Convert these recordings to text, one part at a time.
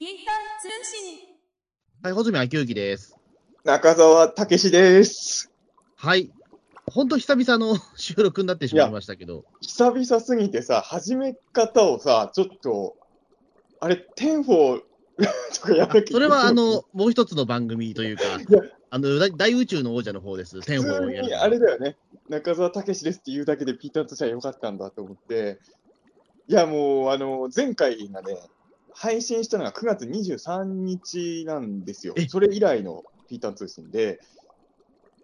ピーター通信。はい、穂積昭之です。中澤武史です。はい。ほんと久々の収録になってしまいましたけど。久々すぎてさ、始め方をさ、ちょっと、あれ、テンフォ とかやらなきゃいけないそれは、あの、もう一つの番組というかあの、大大宇宙の王者の方です。天普保をやる通に。あれだよね。中澤武史ですって言うだけでピーターとしてはよかったんだと思って。いや、もう、あの、前回がね、配信したのが9月23日なんですよえ。それ以来のピーター通信で、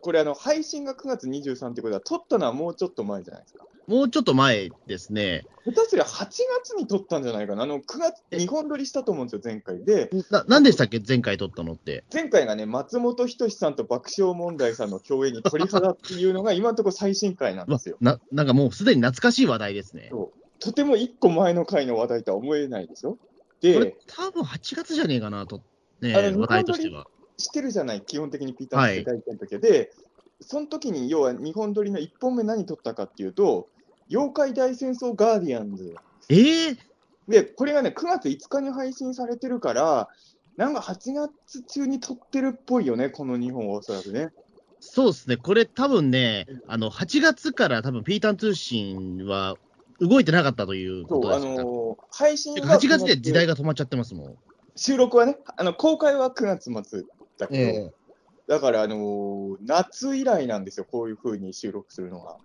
これ、あの、配信が9月23ってことは、撮ったのはもうちょっと前じゃないですか。もうちょっと前ですね。下手すりゃ8月に撮ったんじゃないかな。あの、9月、え日本撮りしたと思うんですよ、前回で。な、なんでしたっけ？前回撮ったのって。前回がね、松本人志さんと爆笑問題さんの共演に鳥肌っていうのが 今のところ最新回なんですよ。な、なんかもうすでに懐かしい話題ですね。ことても一個前の回の話題とは思えないでしょれで、多分8月じゃねえかなと。ね話題としては。してるじゃない、基本的にピーターの世界戦の時はで、その時に要は日本撮りの1本目何撮ったかっていうと、妖怪大戦争ガーディアンズええで、これがね、9月5日に配信されてるから、なんか8月中に撮ってるっぽいよね、この2本はおそらくね。そうですね。これ多分ね、あの、8月から多分ピータン通信は動いてなかったということですか？のー配信は8月で時代が。が止まっちゃってますもん。収録はね、あの公開は9月末だけど、ええだから、あのー夏以来なんですよ、こういう風に収録するのが。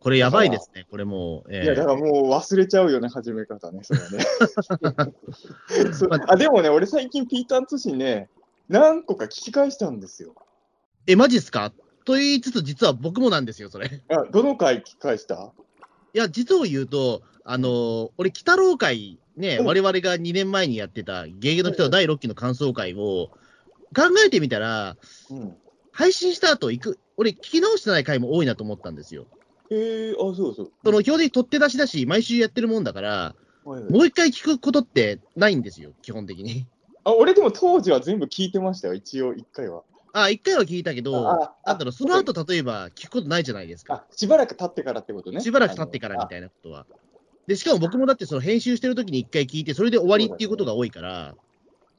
これやばいですね、これもう。ええいや、だからもう忘れちゃうよね、始め方ね、それはね。あでもね、俺最近ピーターン通信ね、何個か聞き返したんですよ。え、マジっすか？と言いつつ、実は僕もなんですよ、それ。いあどの回聞き返した？や、実を言うと、あのー俺、北郎会、ね、うん我々が2年前にやってた、ゲゲの人の第6期の感想会を、考えてみたら、うん。配信した後行く、俺、聞き直してない回も多いなと思ったんですよ。えー、あ、そうそう。その、基本的に取って出しだし、毎週やってるもんだから、はいはいもう一回聞くことってないんですよ、基本的に。あ俺でも当時は全部聞いてましたよ、一応、一回は。あ、一回は聞いたけど、なんだろう、その後、例えば、聞くことないじゃないですか。あ、しばらく経ってからってことね。しばらく経ってからみたいなことは。で、しかも僕もだってその編集してる時に一回聞いて、それで終わりっていうことが多いから、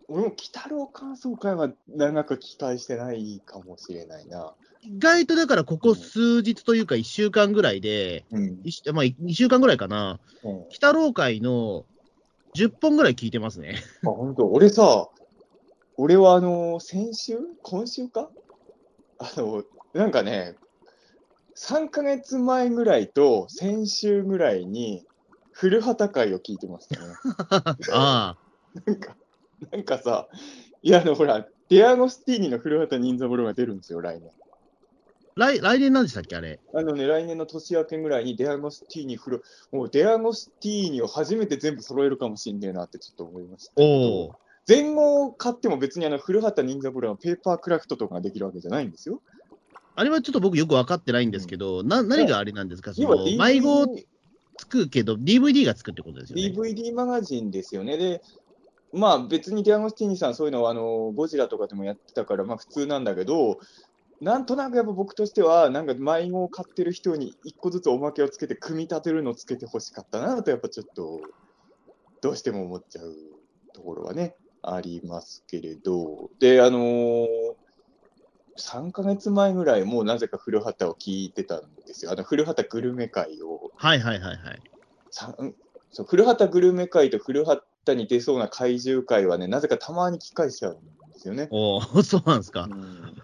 俺も鬼太郎感想会は長く期待してないかもしれないな。意外とだからここ数日というか1週間ぐらいで、うん。まあ2週間ぐらいかな、うん、北郎会の10本ぐらい聞いてますね。あ、本当？俺さ、俺はあの先週？今週か？あの、なんかね、3ヶ月前ぐらいと先週ぐらいに、古畑会を聞いてましたね。ああ、なんか、なんかさ、いや、あの、ほら、デアゴスティーニの古畑任三郎が出るんですよ、来年。来来年なんでしたっけ、あれ？あのね、来年の年明けぐらいにデアゴスティーニフル、もうデアゴスティーニを初めて全部揃えるかもしんねえなってちょっと思いました。おお。前後を買っても別にあの古畑任三郎のペーパークラフトとかができるわけじゃないんですよ。あれはちょっと僕よく分かってないんですけど、な何があれなんですか、その迷子つくけど、DVD がつくってことですよね。DVD マガジンですよね。で、まあ別にデアゴスティーニさんそういうのはあのゴジラとかでもやってたからまあ普通なんだけど、なんとなくやっぱ僕としては、なんか迷子を買ってる人に一個ずつおまけをつけて組み立てるのをつけてほしかったなとやっぱちょっとどうしても思っちゃうところはね、ありますけれど、で、あのー3ヶ月前ぐらいもうなぜか古畑を聞いてたんですよ。あの古畑グルメ会をはいはいはいはい。そう古畑グルメ会と古畑に出そうな怪獣会はね、なぜかたまに聞き返しちゃうんですよね。おお、そうなんですか。うん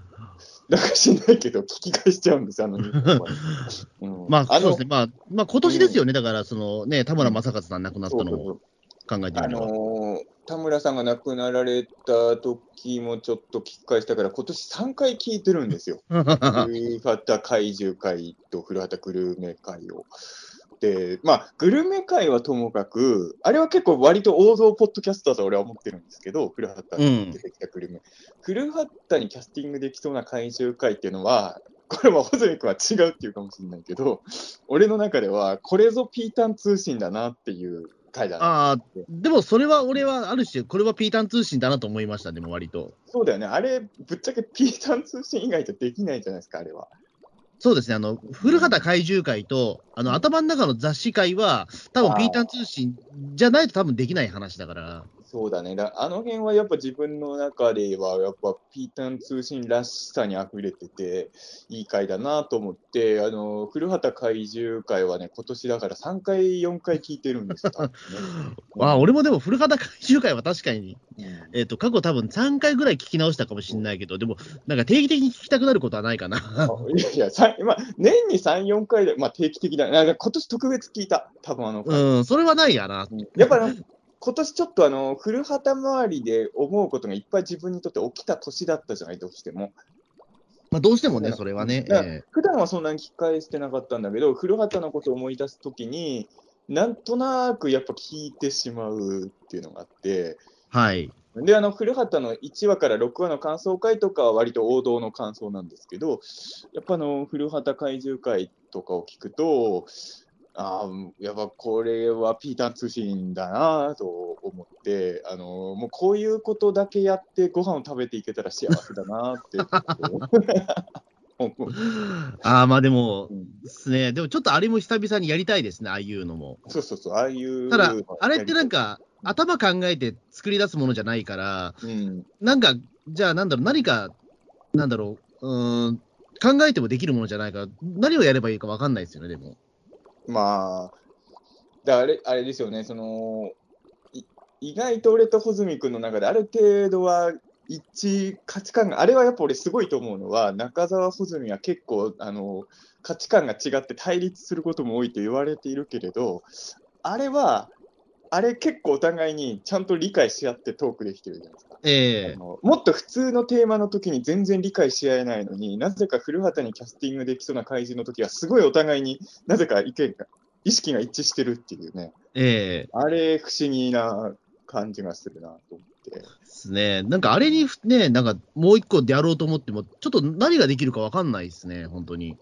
だから知んないけど、聞き返しちゃうんですよ、あの まあ、あのそうですね。まあ、まあ、今年ですよね。だから、そのね、田村正和さん亡くなったのを考えてあみれば。のー田村さんが亡くなられた時もちょっと聞き返したから、今年3回聞いてるんですよ。古畑怪獣会と古畑グルメ会を。で、まあ、グルメ会はともかく、あれは結構割と王道ポッドキャストだと俺は思ってるんですけど、古畑に出てきたグルメ。古畑にキャスティングできそうな怪獣会っていうのは、これは穂積君は違うっていうかもしれないけど、俺の中では、これぞピータン通信だなっていう回だな。ああ、でもそれは俺はある種、これはピータン通信だなと思いました、でも割と。そうだよね。あれ、ぶっちゃけピータン通信以外じゃできないじゃないですか、あれは。そうですね、あの、古畑怪獣会と、あの、頭の中の雑誌会は、多分ピータン通信じゃないと多分できない話だから。そうだね。だあの辺はやっぱ自分の中では、やっぱピータン通信らしさに溢れてて、いい回だなと思って、あの、古畑怪獣会はね、今年だから3回、4回聞いてるんですよ。ね あ俺もでも古畑怪獣会は確かに、うんえっ、と、過去多分3回ぐらい聞き直したかもしれないけど、でも、なんか定期的に聞きたくなることはないかな。あいやいや、さまあ、年に3、4回で、まあ定期的だ。なんか今年特別聞いた。多分あの、うん、それはないやな。やっぱ今年ちょっとあの、古畑周りで思うことがいっぱい自分にとって起きた年だったじゃない、どうしても。まあ、どうしてもね、それはね。普段はそんなに聞き返してなかったんだけど、古畑のことを思い出すときに、なんとなくやっぱ聞いてしまうっていうのがあって、えはい。で、あの、古畑の1話から6話の感想会とかは割と王道の感想なんですけど、やっぱあの、古畑怪獣会とかを聞くと、ああ、やっぱこれはピーターン通信だなと思って、あの、もうこういうことだけやってご飯を食べていけたら幸せだなって。ああ、まあでも、うんですね。でもちょっとあれも久々にやりたいですね、ああいうのも。そうそうそう、ああいう。ただ、あれってなん、か、頭考えて作り出すものじゃないから、うん、なんか、じゃあなんだろう、何か、なんだろう、うーん、考えてもできるものじゃないから、何をやればいいか分かんないですよね、でも。まあ、だあれあれですよね、その意外と俺と穂積君の中である程度は一致、価値観が、あれはやっぱ俺すごいと思うのは、中澤穂積は結構あの価値観が違って対立することも多いと言われているけれど、あれは、あれ結構お互いにちゃんと理解し合ってトークできてるじゃないですか。ええあのもっと普通のテーマの時に全然理解し合えないのになぜか古畑にキャスティングできそうな怪獣の時はすごいお互いになぜか意見が、意識が一致してるっていうね、ええあれ不思議な感じがするなと思って。ですね。なんかあれにね、なんかもう一個でやろうと思っても、ちょっと何ができるか分かんないですね、本当に。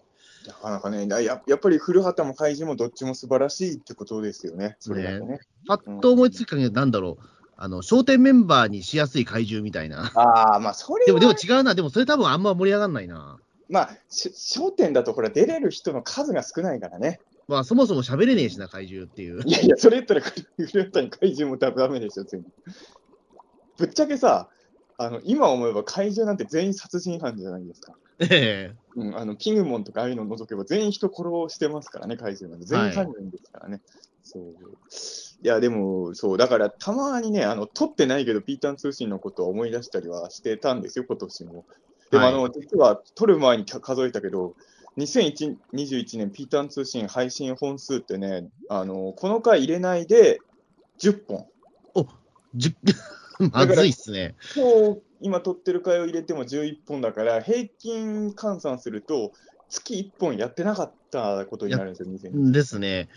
なかなかね、だややっぱり古畑も怪獣もどっちも素晴らしいってことですよね、それだとね。パッと思いつく限り、なんだろう、あの、商店メンバーにしやすい怪獣みたいな。ああ、まあそれはでも、でも違うな。でもそれ多分あんま盛り上がんないな。まあ、し焦点だとほら、出れる人の数が少ないからね。まあ、そもそも喋れねえしな、怪獣っていう。いやいや、それ言ったら、古畑に怪獣も多分ダメですよ、全部。ぶっちゃけさ、あの今思えば怪獣なんて全員殺人犯じゃないですか。ええうん、あのピグモンとかああいうのを除けば全員人殺してますからね、怪獣なんて。全員犯人ですからね。そういや、でも、そう、だからたまにね、あの撮ってないけど、ピータン通信のことを思い出したりはしてたんですよ、今年も。でも、はいあの実は撮る前に数えたけど、2021年ピータン通信配信本数ってね、あのこの回入れないで10本。じゅ まずいっすね。今日、今撮ってる回を入れても11本だから、平均換算すると、月1本やってなかったことになるんですよ、2020ですね。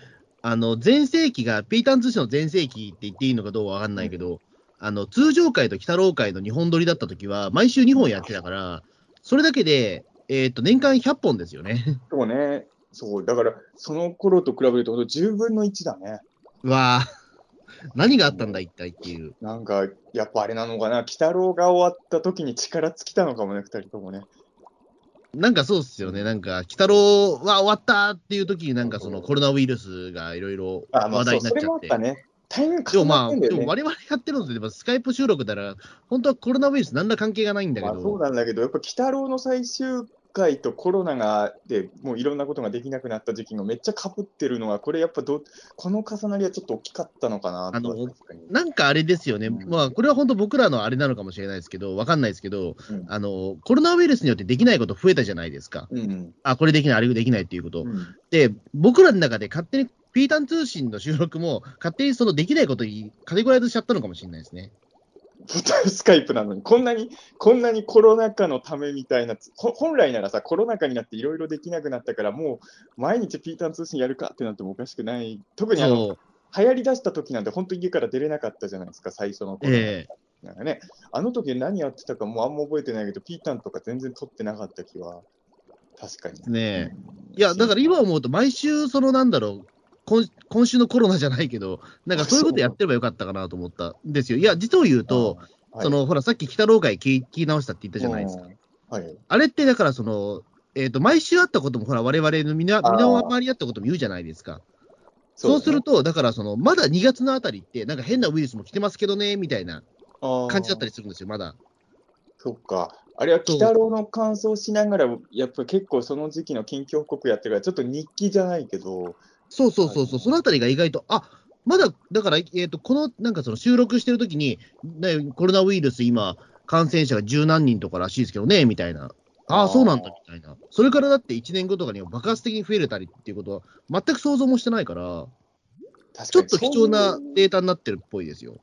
あの、全盛期が、ピーターン通信の全盛期って言っていいのかどうかわかんないけど、あの、通常回と鬼太郎回の2本撮りだった時は、毎週2本やってたから、それだけで、えっ、と、年間100本ですよね。そうね、そう、だから、その頃と比べると、10分の1だね。うわぁ、何があったんだ、一体っていう。なんか、やっぱあれなのかな、鬼太郎が終わった時に力尽きたのかもね、2人ともね。なんかそうっすよね。なんか、鬼太郎は終わったっていう時になんかそのコロナウイルスがいろいろあ、まあ、話題になっちゃっ。てたね。タイミングでもまあ、重なってんだよね。でも我々やってるので、まあスカイプ収録だら、本当はコロナウイルス何ら関係がないんだけまあ、そうど、なんだけど、やっぱ鬼太郎の最終回とコロナがでもういろんなことができなくなった時期がめっちゃかぶってるのは、これやっぱど、この重なりはちょっと大きかったのかなあのなんかあれですよね、うんまあ、これは本当僕らのあれなのかもしれないですけど、わかんないですけど、うんあの、コロナウイルスによってできないこと増えたじゃないですか。うんあ、これできない、あれできないっていうこと。うんで、僕らの中で勝手に、ピータン通信の収録も、勝手にそのできないことにカテゴライズしちゃったのかもしれないですね。スカイプなのに、こんなに、こんなにコロナ禍のためみたいな、ほ本来ならさ、コロナ禍になっていろいろできなくなったから、もう毎日ピーターン通信やるかってなってもおかしくない。特にあの。流行り出した時なんて、本当に家から出れなかったじゃないですか、最初の頃。ええなんかね、あの時何やってたかもうあんま覚えてないけど、ピータンとか全然撮ってなかった気は、確かに。ねうんいや、だから今思うと、毎週、そのなんだろう、今今週のコロナじゃないけど、なんかそういうことやってればよかったかなと思ったんですよ。いや、実を言うと、はいそのほら、さっき鬼太郎会聞聞き直したって言ったじゃないですか。うんはい。あれってだから、その、えっ、と、毎週あったことも、ほら、我々の身の回りあったことも言うじゃないですか。そうすると、だからその、まだ2月のあたりって、なんか変なウイルスも来てますけどね、みたいなと感じだったりするんですよ、まだ。そっか。あれは、鬼太郎の感想しながら、やっぱり結構その時期の近況報告やってるから、ちょっと日記じゃないけど、そうそうそうそう、そのあたりが意外と、あまだ、だから、えー、とこのなんかその収録してるときに、ね、コロナウイルス、今、感染者が十何人とからしいですけどね、みたいな。ああそうなんだ、みたいな。それからだって1年後とかには爆発的に増えれたりっていうことは、全く想像もしてないから、確ちょっと貴重なデータになってるっぽいですよ。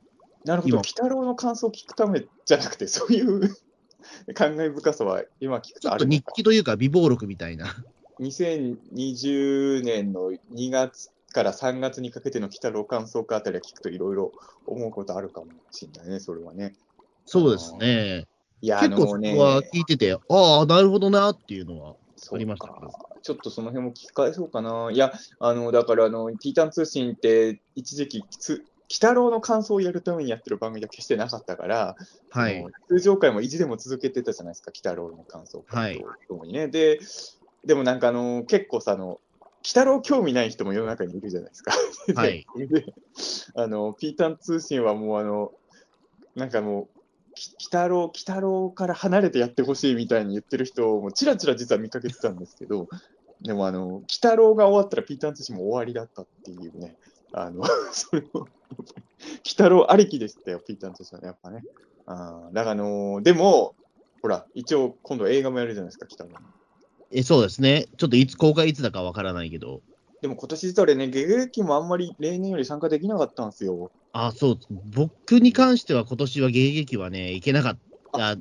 なるほど、今鬼太郎の感想を聞くためじゃなくて、そういう 感慨深さは今聞くちょっと日。記というか、微暴録みたいな。2020年の2月から3月にかけての鬼太郎感想家あたりは聞くといろいろ思うことあるかもしれないね、それはね。そうですね。いや、結構そこは聞いてて、ああ、なるほどなっていうのは。ありましたちょっとその辺も聞き返そうかな。いや、あの、だから、あの、ピータン通信って、一時期、つ鬼太郎の感想をやるためにやってる番組は決してなかったから、はい。通常回も意地でも続けてたじゃないですか、鬼太郎の感想はいとともにね。で、でもなんかあの、結構さ、あの、鬼太郎興味ない人も世の中にいるじゃないですか。はい。で、あの、ピータン通信はもうあの、なんかもう、き鬼太郎、鬼太郎から離れてやってほしいみたいに言ってる人もちらちら実は見かけてたんですけど、でもあの、鬼太郎が終わったらピータン通信も終わりだったっていうね、あの、それを、鬼太郎ありきでしたよ、ピータン通信はね、やっぱね。あーだからあのでも、ほら、一応今度映画もやるじゃないですか、鬼太郎の。えそうですね。ちょっといつ、公開いつだかわからないけど。でも今年実は俺ね、ゲゲゲキもあんまり例年より参加できなかったんですよ。あそう、僕に関しては今年は迎撃はね、行けなかった。あ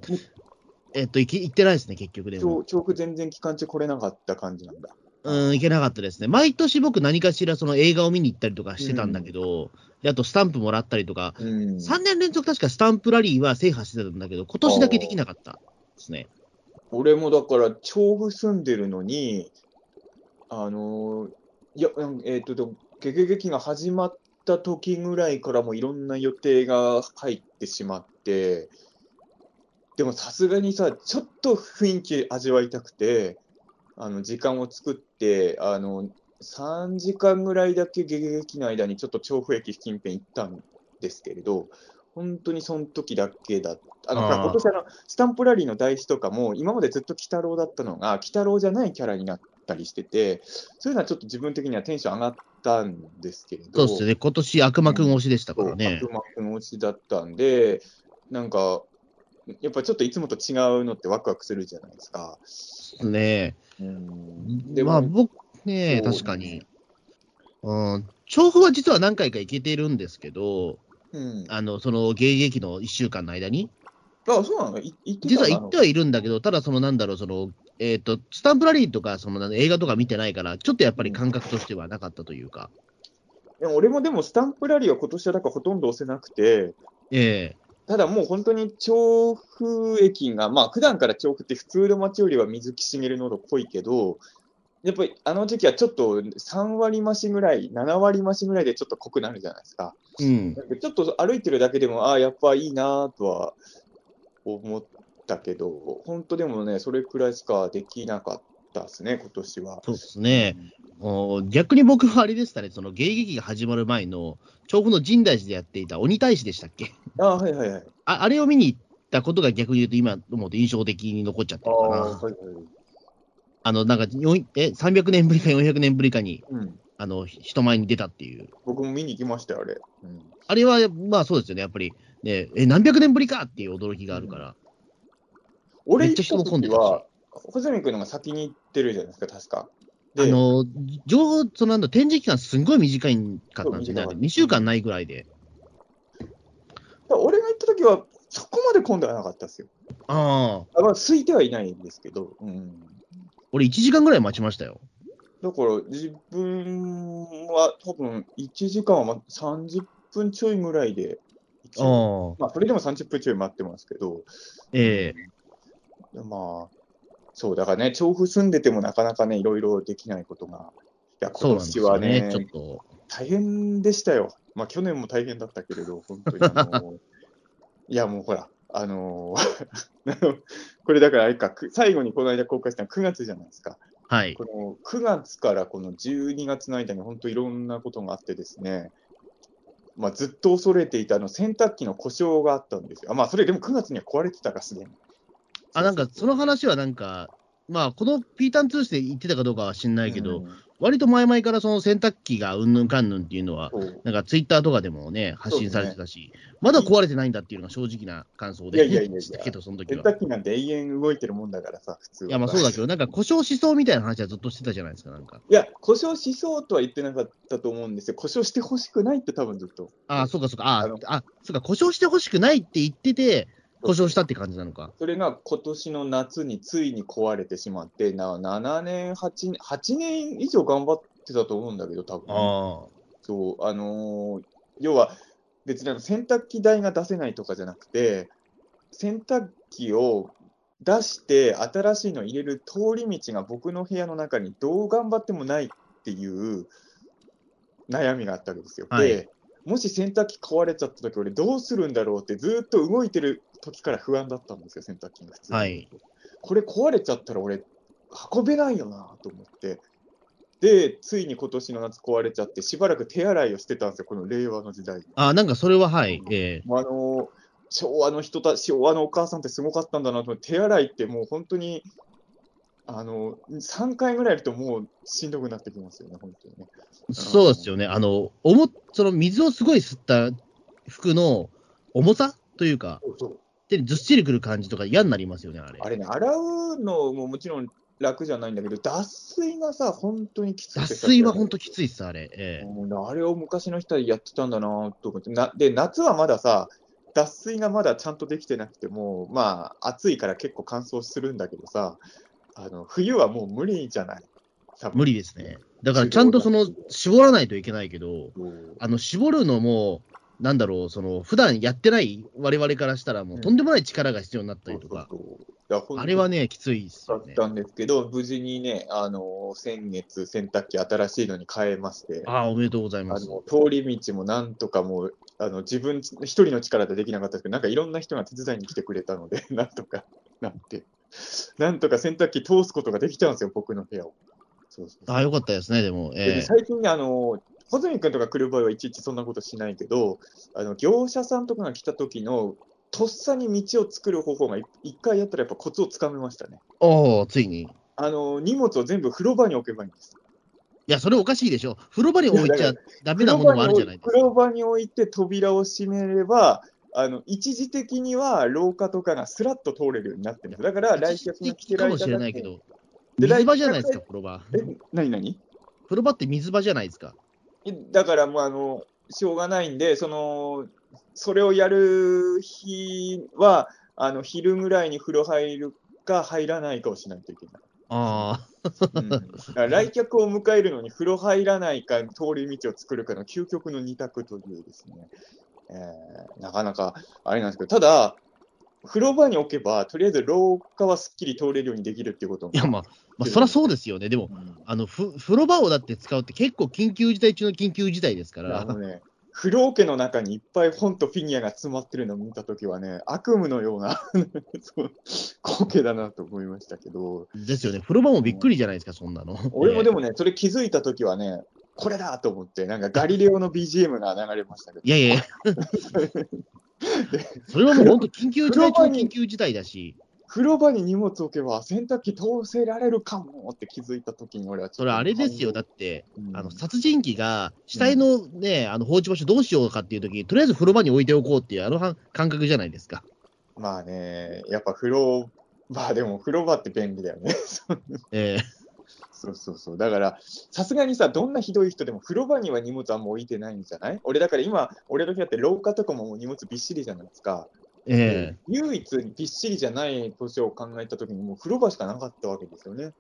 えっと、行ってないですね、結局でも。長長全然期間中来れなかった感じなんだ。うん、行けなかったですね。毎年僕何かしらその映画を見に行ったりとかしてたんだけど、であとスタンプもらったりとか、うん3年連続確かスタンプラリーは制覇してたんだけど、今年だけできなかったですね。俺もだから、調布住んでるのに、あのーいや、えっ、と、でもゲゲゲキが始まった時ぐらいからもいろんな予定が入ってしまって、でもさすがにさ、ちょっと雰囲気味わいたくて、あの、時間を作って、あの、3時間ぐらいだけゲゲゲキの間にちょっと調布駅近辺行ったんですけれど、本当にその時だけだった。あの、今年あの、スタンプラリーの台紙とかも、今までずっと鬼太郎だったのが、鬼太郎じゃないキャラになったりしてて、そういうのはちょっと自分的にはテンション上がったんですけれど、そうですね。今年悪魔くん推しでしたからね。悪魔くん落ちだったんで、なんか、やっぱちょっといつもと違うのってワクワクするじゃないですか。ねうん、でも、まあ僕ね、確かに。うん、調布は実は何回か行けてるんですけど、うん、ああの、その迎撃の1週間の間に、そうなの？実は行ってはいるんだけど、ただそのなんだろう、その、えっ、と、スタンプラリーとか、そのなんだ映画とか見てないから、ちょっとやっぱり感覚としてはなかったというか、でも俺もでもスタンプラリーは今年はだからほとんど押せなくて、ええ。ただもう本当に調布駅が、まあ普段から調布って普通の街よりは水木しげるのど濃いけど、やっぱりあの時期はちょっと3割増しぐらい、7割増しぐらいでちょっと濃くなるじゃないですか。うん。なんかちょっと歩いてるだけでも、ああ、やっぱいいなとは思ったけど、本当でもね、それくらいしかできなかったですね、今年は。そうですね。お逆に僕はあれでしたね、その迎撃が始まる前の、調布の深大寺でやっていた鬼大使でしたっけ？ああ、はいはいはい。ああれを見に行ったことが逆に言うと、今思うと印象的に残っちゃってるかな。はいはい。あの、なんか、え、300年ぶりか400年ぶりかに、うん。あの、人前に出たっていう。僕も見に行きましたよ、あれ。うんあれは、まあそうですよね、やっぱり、ね、え、何百年ぶりかっていう驚きがあるから。俺めっちゃ人も混んでたしは、穂積君のが先に行ってるじゃないですか、確か。あの、情報、そのなんだ、展示期間すんごい短いかったんですよね。そう短かった2週間ないぐらいで。俺が行った時は、そこまで混んではなかったですよ。ああ、あまあ、空いてはいないんですけど、うん。俺1時間ぐらい待ちましたよ。だから、自分は多分、1時間はま30分ちょいぐらいで、ああ、まあ、それでも30分ちょい待ってますけど、ええまあ、そう、だからね、調布住んでてもなかなかね、いろいろできないことが、いや、今年はよね、ね、ちょっと。大変でしたよ。まあ、去年も大変だったけれど、本当にあの いや、もうほら、あのー これだからあれか、く最後にこの間公開したのは9月じゃないですか。はい。この9月からこの12月の間に本当いろんなことがあってですね、まあ、ずっと恐れていたあの洗濯機の故障があったんですよ。あまあ、それでも9月には壊れてたか、すでに。あ、なんか、その話はなんか、まあ、このピータン通信で言ってたかどうかは知んないけど、うん割と前々からその洗濯機がうんぬんかんぬんっていうのは、なんかツイッターとかでもね、発信されてたし、まだ壊れてないんだっていうのが正直な感想で、いやいやいやいやけど、その時は。洗濯機なんて永遠動いてるもんだからさ、普通は。いや、まあそうだけど、なんか故障しそうみたいな話はずっとしてたじゃないですか、なんか。いや、故障しそうとは言ってなかったと思うんですよ。故障してほしくないって多分ずっと。ああ、そうかそうか、ああ、あ、そうか、故障してほしくないって言ってて、故障したって感じなのか。それが今年の夏についに壊れてしまって、な7年8年、8年以上頑張ってたと思うんだけど、多分あそう、あのー要は別に洗濯機代が出せないとかじゃなくて、洗濯機を出して新しいの入れる通り道が僕の部屋の中にどう頑張ってもないっていう悩みがあったわけですよ。はいで、もし洗濯機壊れちゃった時俺どうするんだろうってずっと動いてる時から不安だったんですよ、洗濯機が普通にはいこれ壊れちゃったら俺運べないよなと思って。で、ついに今年の夏壊れちゃって、しばらく手洗いをしてたんですよ、この令和の時代に。あ、あなんかそれははい、ええもうあの昭和の人たち、昭和のお母さんってすごかったんだなと思って、手洗いってもう本当に、あの3回ぐらいやるともうしんどくなってきますよね、本当にね。そうですよね。あの、おも、その水をすごい吸った服の重さというか、手にずっしりくる感じとか嫌になりますよね、あれ。あれね、洗うのももちろん楽じゃないんだけど、脱水がさ、本当にきつくて脱さ水は本当きついっす、あれ。ええうんあれを昔の人はやってたんだなと思ってな、で、夏はまださ、脱水がまだちゃんとできてなくても、まあ、暑いから結構乾燥するんだけどさ、あの冬はもう無理じゃない？無理ですね。だからちゃんとその、絞らないといけないけど、あの、絞るのも、なんだろう、その、普段やってない我々からしたら、もうとんでもない力が必要になったりとか、あれはね、きついっすよね。だったんですけど、無事にね、あの先月、洗濯機新しいのに変えまして、ああ、おめでとうございます。通り道もなんとかもう、あの自分一人の力でできなかったですけど、なんかいろんな人が手伝いに来てくれたので、なんとかなって、なんとか洗濯機通すことができたんですよ、僕の部屋を。そうそうそうああ、よかったですね、でも。でええ最近ね、あの、穂積君とか来る場合はいちいちそんなことしないけど、あの業者さんとかが来た時の、とっさに道を作る方法がい一回やったらやっぱコツをつかめましたね。おお、ついに。いあの、荷物を全部風呂場に置けばいいんです。や、それおかしいでしょ。風呂場に置いちゃダメなものもあるじゃないですか。風呂場に置いて扉を閉めれば、あの一時的には廊下とかがスラッと通れるようになってるんです。だから来客が来てる間かもしれないけど、で水場じゃないですか、風呂場。え、なになに風呂場って水場じゃないですか。だからもうあの、しょうがないんで、その、それをやる日は、あの昼ぐらいに風呂入るか入らないかをしないといけない。あうん、来客を迎えるのに風呂入らないか通り道を作るかの究極の二択というですね、えーなかなかあれなんですけど、ただ、風呂場に置けば、とりあえず廊下はすっきり通れるようにできるっていうこと。いや、まあ、まあ、そりゃそうですよね。でも、うんあの、ふ風呂場をだって使うって結構緊急事態中の緊急事態ですかあら。風呂桶の中にいっぱい本とフィギュアが詰まってるのを見たときはね、悪夢のような 光景だなと思いましたけど、ですよね。風呂場もびっくりじゃないですか、そんなの。も。俺もでもね、それ気づいたときはね、これだと思って、なんかガリレオの BGM が流れましたけど、いやいやいや、それはもう本当緊急事態緊急事態だし、風呂場に荷物置けば洗濯機通せられるかもって気づいたときに俺はそれあれですよ。だって、うん。あの、殺人鬼が死体のね、あの、放置場所どうしようかっていう時に、とりあえず風呂場に置いておこうっていう、あのは感覚じゃないですか。まあね、やっぱ風呂場、でも風呂場って便利だよね。えそうそうそう。だから、さすがにさ、どんなひどい人でも風呂場には荷物あんま置いてないんじゃない？俺、だから今、俺の部屋って廊下とかももう荷物びっしりじゃないですか。ええ唯一びっしりじゃない年を考えたときに、もう風呂場しかなかったわけですよね。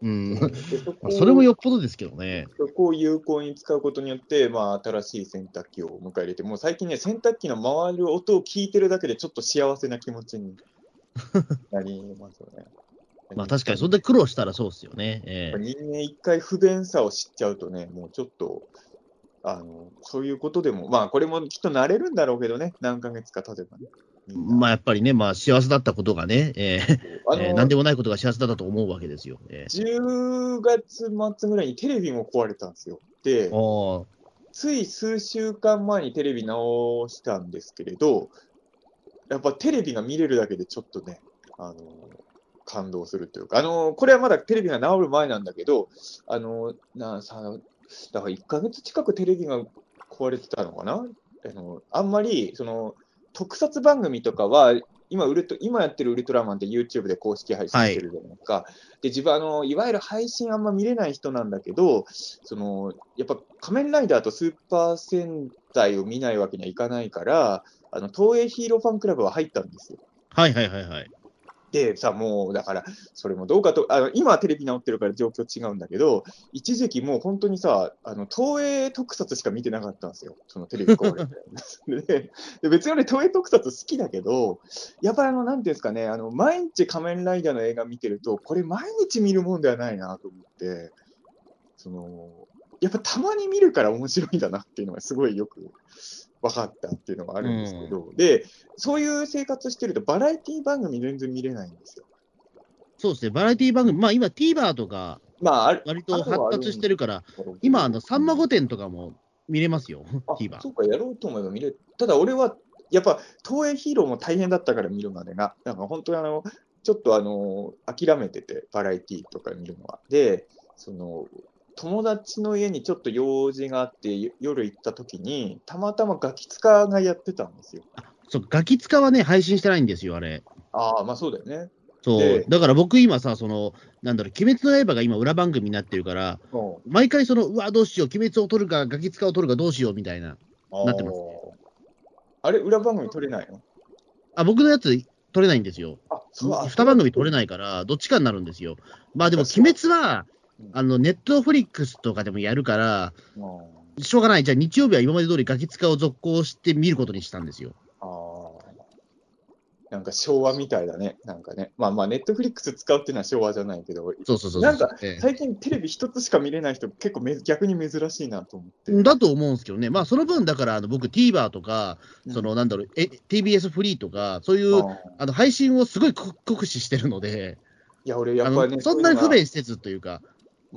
えうん。でそそれもよっぽどですけどね。そこを有効に使うことによって、まあ、新しい洗濯機を迎え入れて、もう最近ね、洗濯機の回る音を聞いてるだけで、ちょっと幸せな気持ちになりますよね。まあ確かに、そんで苦労したらそうですよね。ええ人間一回不便さを知っちゃうとね、もうちょっと、あの、そういうことでも、まあこれもきっと慣れるんだろうけどね、何ヶ月か経てばね。まあやっぱりね、まあ幸せだったことがね、えーあのえーなんでもないことが幸せだったと思うわけですよ。え10月末ぐらいにテレビも壊れたんですよ。でつい数週間前にテレビ直したんですけれど、やっぱテレビが見れるだけでちょっとね、あの感動するというか、あのこれはまだテレビが治る前なんだけど、あのなさだから1ヶ月近くテレビが壊れてたのかな、あのあんまりその特撮番組とかは、今ウルト、今やってるウルトラマンって YouTube で公式配信してるじゃないですか。で、自分あの、いわゆる配信あんま見れない人なんだけど、そのやっぱ仮面ライダーとスーパー戦隊を見ないわけにはいかないから、あの東映ヒーローファンクラブは入ったんですよ。はいはいはいはい。でさ、もうだから、それもどうかと、あの今はテレビ直ってるから状況違うんだけど、一時期もう本当にさ、あの東映特撮しか見てなかったんですよ、そのテレビ壊れて。でで別に俺、東映特撮好きだけど、やっぱりあの、なんていうんですかね、あの毎日仮面ライダーの映画見てると、これ、毎日見るもんではないなと思って、そのやっぱたまに見るから面白いんだなっていうのがすごいよく分かったっていうのがあるんですけど、で、そういう生活してると、バラエティ番組全然見れないんですよ。そうですね、バラエティ番組、まあ今 TVer とかまあ、割と発達してるから、今あの、さんま御殿とかも見れますよ、あ TVer そ。うか、やろうと思えば見れる。ただ俺は、やっぱ、東映ヒーローも大変だったから見るまでが、なんか本当にあの、ちょっとあの、諦めてて、バラエティとか見るのは。で、その、友達の家にちょっと用事があって、よ夜行った時に、たまたまガキ使がやってたんですよ。そう、ガキ使はね、配信してないんですよ、あれ。ああ、まあそうだよね。そでう。だから僕今さ、その、なんだろう、鬼滅の刃が今裏番組になってるから、うん毎回その、うわ、どうしよう、鬼滅を撮るか、ガキ使を撮るかどうしようみたいな。なってますあれ、裏番組撮れないの？あ、僕のやつ撮れないんですよ。あ、そうあ二番組撮れないから、どっちかになるんですよ。まあでも、鬼滅はうん、あの、ネットフリックスとかでもやるから、うんしょうがない。じゃあ日曜日は今まで通りガキ使を続行して見ることにしたんですよ。ああ。なんか昭和みたいだね。なんかね。まあまあ、ネットフリックス使うっていうのは昭和じゃないけど、そうそうそう。なんかえ最近テレビ一つしか見れない人、結構め逆に珍しいなと思って。えだと思うんですけどね。まあ、その分、だから、あの僕、TVer とか、うんその、なんだろう、え、TBS フリーとか、そういう、あの、配信をすごい酷酷使してるので、いや、俺、やあっぱりね、のそんなに不便せずというか、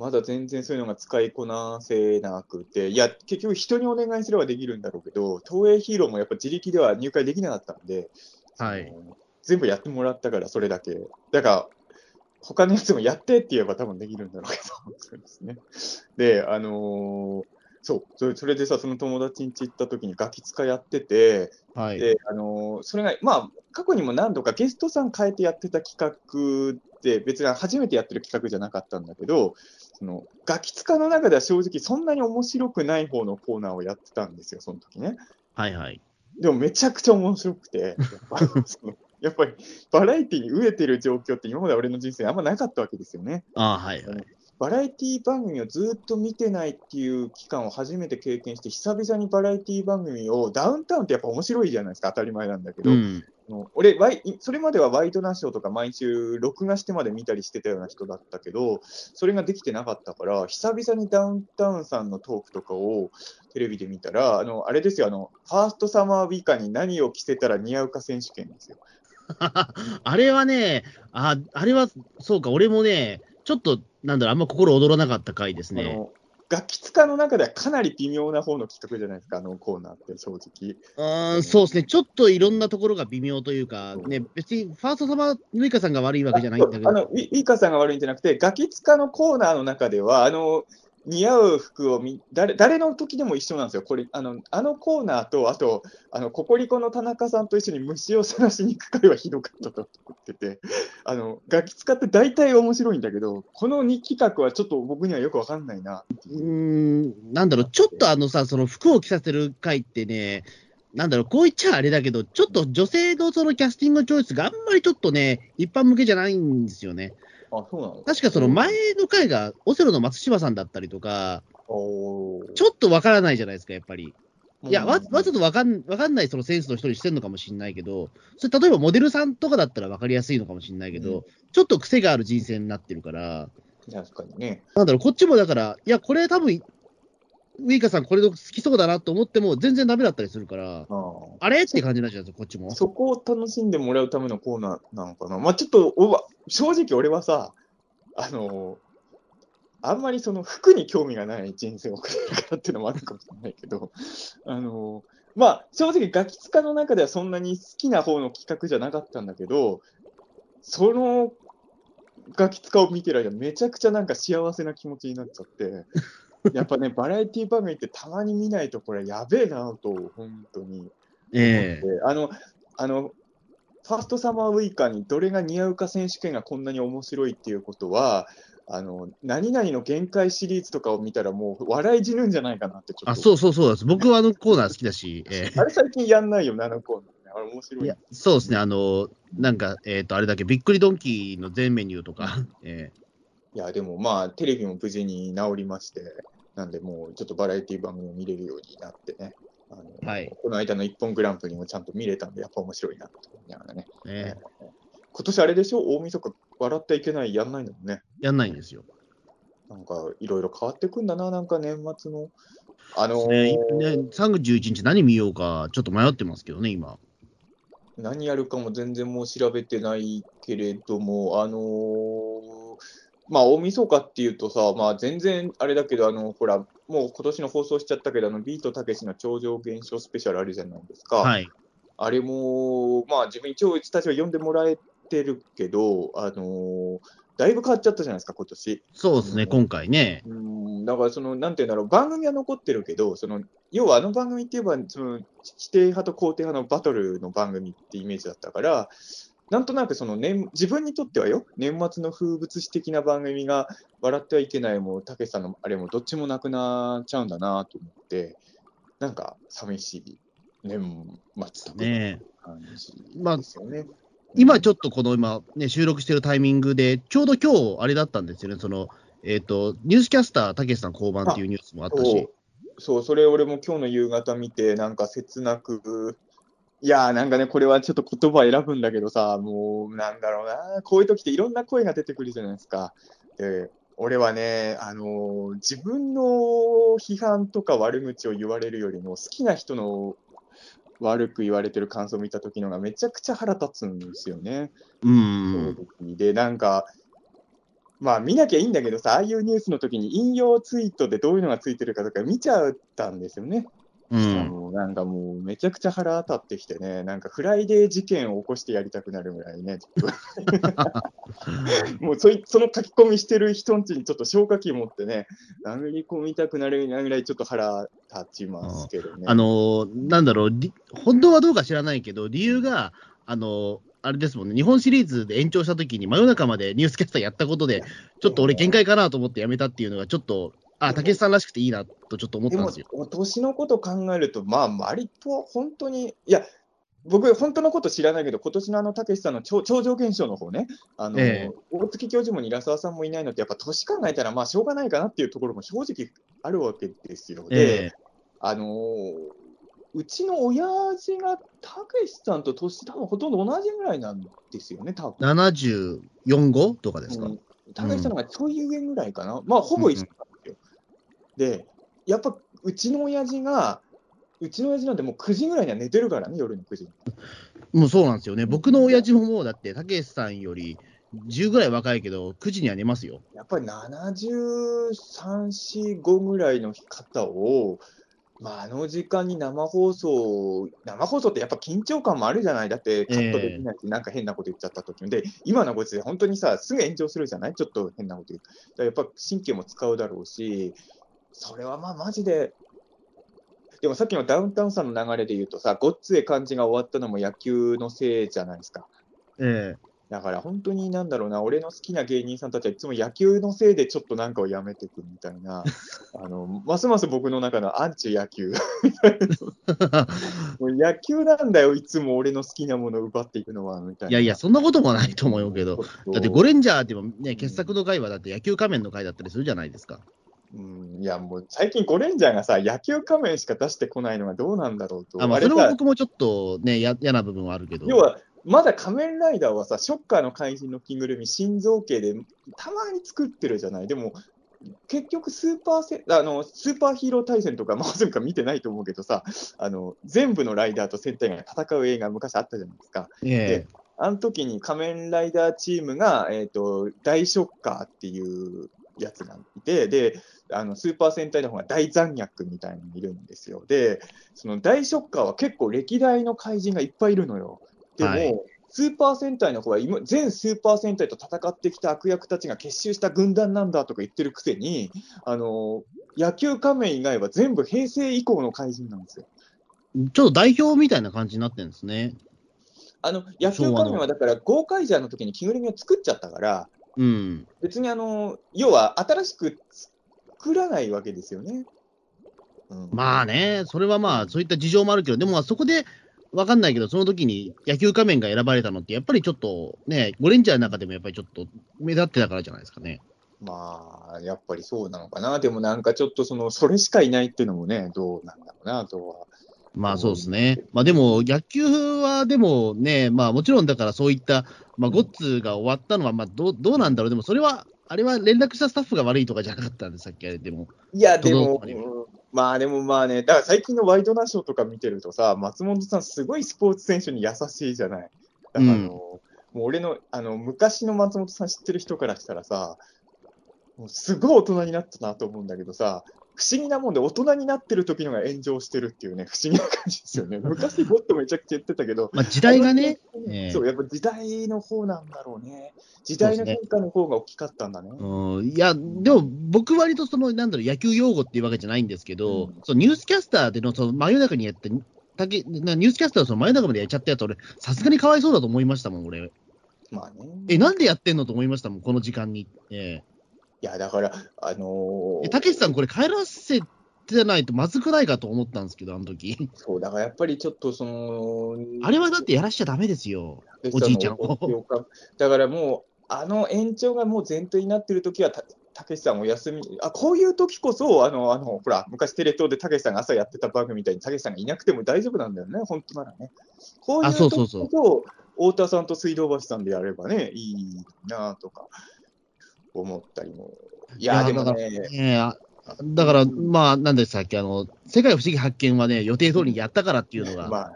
まだ全然そういうのが使いこなせなくて、いや、結局人にお願いすればできるんだろうけど、東映ヒーローもやっぱ自力では入会できなかったんで、はい全部やってもらったから、それだけ。だから、他のやつもやってって言えば多分できるんだろうけど、そうですね。で、あのーそうそれ、それでさ、その友達ん家行った時にガキ使やってて、はい。で、あのーそれが、まあ、過去にも何度かゲストさん変えてやってた企画で、別に初めてやってる企画じゃなかったんだけど、そのガキ使の中では正直そんなに面白くない方のコーナーをやってたんですよ、その時ね。はいはい。でもめちゃくちゃ面白くて、やっぱ そのやっぱりバラエティに飢えてる状況って今まで俺の人生あんまなかったわけですよね。ああ、はいはい。バラエティ番組をずっと見てないっていう期間を初めて経験して、久々にバラエティ番組を、ダウンタウンってやっぱ面白いじゃないですか、当たり前なんだけど、うん。あの俺ワイ、それまではワイドナショーとか毎週録画してまで見たりしてたような人だったけど、それができてなかったから、久々にダウンタウンさんのトークとかをテレビで見たら、あのあれですよあの、ファーストサマーウィーカーに何を着せたら似合うか選手権ですよ。あれはね、あ、あれは、そうか、俺もね、ちょっと、なんだろう、あんま心躍らなかった回ですね。あのガキ使の中ではかなり微妙な方の企画じゃないですか、あのコーナーって正直。あーそうですね、ちょっといろんなところが微妙というか、ね、別にファーストサマーヌイカさんが悪いわけじゃないんだけど、あのウィウィーカーさんが悪いんじゃなくて、ガキ使のコーナーの中では、あの似合う服をみ誰誰の時でも一緒なんですよ、これあのあのコーナーと、あとあのココリコの田中さんと一緒に虫を探しに行く回はひどかったと思ってて、あのガキ使って大体面白いんだけど、この2企画はちょっと僕にはよくわかんないな。うーん、なんだろう、ちょっとあのさ、その服を着させる回ってね、なんだろう、こう言っちゃあれだけど、ちょっと女性のそのキャスティングチョイスがあんまりちょっとね、一般向けじゃないんですよね。あ、そうなの？確かその前の回が、オセロの松島さんだったりとか、おーちょっとわからないじゃないですか、やっぱり。いや、わうんわざとわかんわかんないそのセンスの人にしてるのかもしれないけど、それ例えばモデルさんとかだったらわかりやすいのかもしれないけど、うんちょっと癖がある人生になってるから、確かにね。なんだろう、こっちもだから、いや、これ多分、ウィーカさん、これ好きそうだなと思っても、全然ダメだったりするから、ああれ？って感じになっちゃうんですよ、こっちも。そこを楽しんでもらうためのコーナーなのかな。まあちょっと正直俺はさ、あのあんまりその服に興味がない人生を送ってるからっていうのもあるかもしれないけど、あのまあ正直ガキツカの中ではそんなに好きな方の企画じゃなかったんだけど、そのガキツカを見てる間めちゃくちゃなんか幸せな気持ちになっちゃって、やっぱね、バラエティ番組ってたまに見ないとこれやべえなと、本当に。ええであの、あの、ファーストサマーウイカにどれが似合うか選手権がこんなに面白いっていうことは、あの、何々の限界シリーズとかを見たらもう笑い死ぬんじゃないかなってちょっと。あ、そうそうそうです。僕はあのコーナー好きだし、えあれ最近やんないよね、あのコーナーね。あれ面白い。えいや、そうですね、あの、なんか、えっ、と、あれだけ、びっくりドンキーの全メニューとか、えいや、でもまあ、テレビも無事に治りまして、なんでもうちょっとバラエティ番組を見れるようになってね。あのはいこの間の一本グランプリもちゃんと見れたんで、やっぱ面白いなと思いながらね。ええ今年あれでしょ？大晦日笑ってはいけない？やんないのもね。やんないんですよ。なんかいろいろ変わってくんだな、なんか年末の。あのーねね、3月11日何見ようか、ちょっと迷ってますけどね、今。何やるかも全然もう調べてないけれども、あのーまあ大晦日っていうとさ、まあ全然あれだけど、あの、ほら、もう今年の放送しちゃったけど、あの、ビートたけしの超常現象スペシャルあるじゃないですか。はい。あれも、まあ自分一応スタジオ読んでもらえてるけど、あのーだいぶ変わっちゃったじゃないですか、今年。そうですね、今回ね。うん、だからその、なんていうんだろう、番組は残ってるけど、その、要はあの番組って言えば、その、否定派と肯定派のバトルの番組ってイメージだったから、なんとなくその年、自分にとってはよ、年末の風物詩的な番組が、笑ってはいけないも、たけしさんのあれも、どっちもなくなっちゃうんだなと思って、なんか、寂しい年末ね感じまあですよね。今ちょっとこの今、ね、収録してるタイミングで、ちょうど今日あれだったんですよね、その、えっ、と、ニュースキャスター、たけしさん降板っていうニュースもあったし、そう、それ俺も今日の夕方見て、なんか切なく、いやーなんかね、これはちょっと言葉選ぶんだけどさ、もうなんだろうな、こういう時っていろんな声が出てくるじゃないですか。で俺はね、あのー自分の批判とか悪口を言われるよりも、好きな人の悪く言われてる感想を見た時のがめちゃくちゃ腹立つんですよね。うん、で、なんか、まあ見なきゃいいんだけどさ、ああいうニュースの時に引用ツイートでどういうのがついてるかとか見ちゃったんですよね。うん、もうなんかもうめちゃくちゃ腹立ってきてね、なんかフライデー事件を起こしてやりたくなるぐらいね、もうそいその書き込みしてる人んちにちょっと消火器持ってね、殴り込みたくなるぐらいちょっと腹立ちますけどね。あのーなんだろう、り本当はどうか知らないけど、理由が、あのーあれですもんね、日本シリーズで延長したときに、真夜中までニュースキャスターやったことで、ちょっと俺、限界かなと思ってやめたっていうのが、ちょっと、あ、武井さんらしくていいなとちょっと思ったんですよ。、お年のこと考えると、まあ、割と本当に、いや、僕、本当のこと知らないけど、今年のあの、たけしさんの超超常現象の方ね、あの、ええ。大月教授も韮沢さんもいないのって、やっぱ年考えたら、まあ、しょうがないかなっていうところも正直あるわけですよ。で、え。あのーうちの親父がたけしさんと年、多分ほとんど同じぐらいなんですよね、多分。え74号とかですか、うん。たけしさんがちょい上ぐらいかな、まあ、ほぼ一緒なんでやっぱうちの親父が、うちの親父なんてもう9時ぐらいには寝てるからね、夜の9時に。もうそうなんですよね。僕の親父ももうだって、たけしさんより10ぐらい若いけど、9時には寝ますよ。やっぱり73、4、5ぐらいの方を、まあ、あの時間に生放送、生放送ってやっぱ緊張感もあるじゃない、だってカットできないし、なんか変なこと言っちゃった時に、で、今のご時世、本当にさ、すぐ炎上するじゃない、ちょっと変なこと言う。だやっぱ神経も使うだろうし、それはまあ、マジで。でもさっきのダウンタウンさんの流れで言うとさ、ごっつえ感じが終わったのも野球のせいじゃないですか。えだから本当になんだろうな、俺の好きな芸人さんたちはいつも野球のせいでちょっとなんかをやめていくみたいな、あのますます僕の中のアンチ野球 もう野球なんだよ、いつも俺の好きなものを奪っていくのはみたいな。いやいや、そんなこともないと思うけど、だってゴれ、レンジャーってもね、傑作の回はだって野球仮面の回だったりするじゃないですか。うん、いやもう最近ゴレンジャーがさ、野球仮面しか出してこないのがどうなんだろうと。あまあ、それも僕もちょっとね、や嫌な部分はあるけど。要は、まだ仮面ライダーはさ、ショッカーの怪人の着ぐるみ、心臓系でたまに作ってるじゃない。でも、結局スーパーセあの、スーパーヒーロー対戦とか、まあ、ずか見てないと思うけどさ、あの、全部のライダーと戦隊が戦う映画昔あったじゃないですか。ええあの時に仮面ライダーチームが、えっ、と、大ショッカーっていうやつがいて、で、あの、スーパー戦隊の方が大残虐みたいなのがいるんですよ。で、その大ショッカーは結構歴代の怪人がいっぱいいるのよ。でも、はいスーパー戦隊の方は今、全スーパー戦隊と戦ってきた悪役たちが結集した軍団なんだとか言ってるくせに、あの、野球仮面以外は全部平成以降の怪人なんですよ。ちょっと代表みたいな感じになってるんですね。あの、野球仮面はだから、ゴーカイジャーの時に着ぐるみを作っちゃったから、うん。別にあの、要は新しく作らないわけですよね。うん、まあね、それはまあ、そういった事情もあるけど、でもまあそこで、わかんないけど、その時に野球仮面が選ばれたのって、やっぱりちょっとね、ゴレンジャーの中でもやっぱりちょっと目立ってたからじゃないですかね。まあ、やっぱりそうなのかな。でもなんかちょっとその、それしかいないっていうのもね、どうなんだろうなとは。まあそうですね。まあでも、野球はでもね、まあもちろんだからそういった、まあゴッツが終わったのは、まあどうどうなんだろう。でもそれは、あれは連絡したスタッフが悪いとかじゃなかったんで、さっきあれでも。いや、でもまあでもまあね、だから最近のワイドナショーとか見てるとさ、松本さん、すごいスポーツ選手に優しいじゃない。だからあの、うんもう俺のあの昔の松本さん知ってる人からしたらさ、もうすごい大人になったなと思うんだけどさ、不思議なもんで、大人になってる時のが炎上してるっていうね、不思議な感じですよね。昔、もっとめちゃくちゃ言ってたけど、まあ時代がね、ええそう、やっぱ時代の方なんだろうね。時代の変化の方が大きかったんだね。うん、いや、でも僕割とその、なんだろう、野球用語っていうわけじゃないんですけど、うんそのニュースキャスターでのその真夜中にやって、たけなニュースキャスターをその真夜中までやっちゃったやつ、俺、さすがにかわいそうだと思いましたもん、俺。まあね。え、なんでやってんのと思いましたもん、この時間に。えいや、だから、あのーええたけしさん、これ帰らせてないとまずくないかと思ったんですけど、あの時。そう、だからやっぱりちょっとその、あれはだってやらしちゃダメですよ。おじいちゃんをを。だからもう、あの延長がもう前提になってる時はた、たけしさんお休み、あ、こういう時こそ、あの、あの、ほら、昔テレ東でたけしさんが朝やってた番組みたいにたけしさんがいなくても大丈夫なんだよね、本当ならね。こういう時こそ、太田さんと水道橋さんでやればね、いいなとか、思ったりも。いや、でもだかね、だから、まあ、なんでしたっけ、あの、世界不思議発見はね、予定通りにやったからっていうのが、まあ、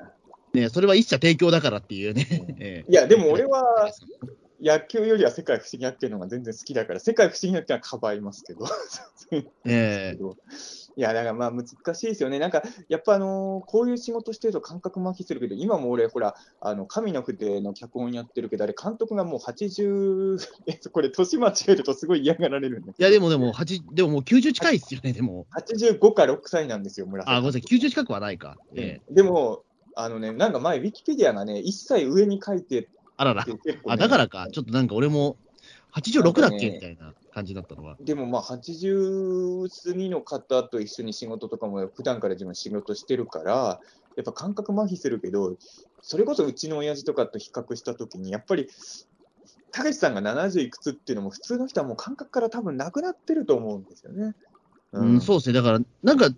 ね、それは一社提供だからっていうね。ええいや、でも俺は、野球よりは世界不思議発見の方が全然好きだから、世界不思議発見はかばいますけど。ええ いや、だからまあ難しいですよね。なんか、やっぱあのーこういう仕事してると感覚麻痺するけど、今も俺、ほら、あの、神の筆の脚本やってるけど、あれ、監督がもう80、えっと、これ、年間違えるとすごい嫌がられるんだいや、でもでも、八でももう90近いっすよね、でも。85か6歳なんですよ、村あ、ごめんなさい、90近くはないか。ええでも、あのね、なんか前、ウィキペディアがね、1歳上に書いてあららね、あ、だからか。ちょっとなんか俺も、86だっけねみたいな感じだったのは。でもまあ80過ぎの方と一緒に仕事とかも普段から自分仕事してるから、やっぱ感覚麻痺するけど、それこそうちの親父とかと比較したときに、やっぱり、たけしさんが70いくつっていうのも、普通の人はもう感覚から多分なくなってると思うんですよね。うん、そうですね。だから、なんか、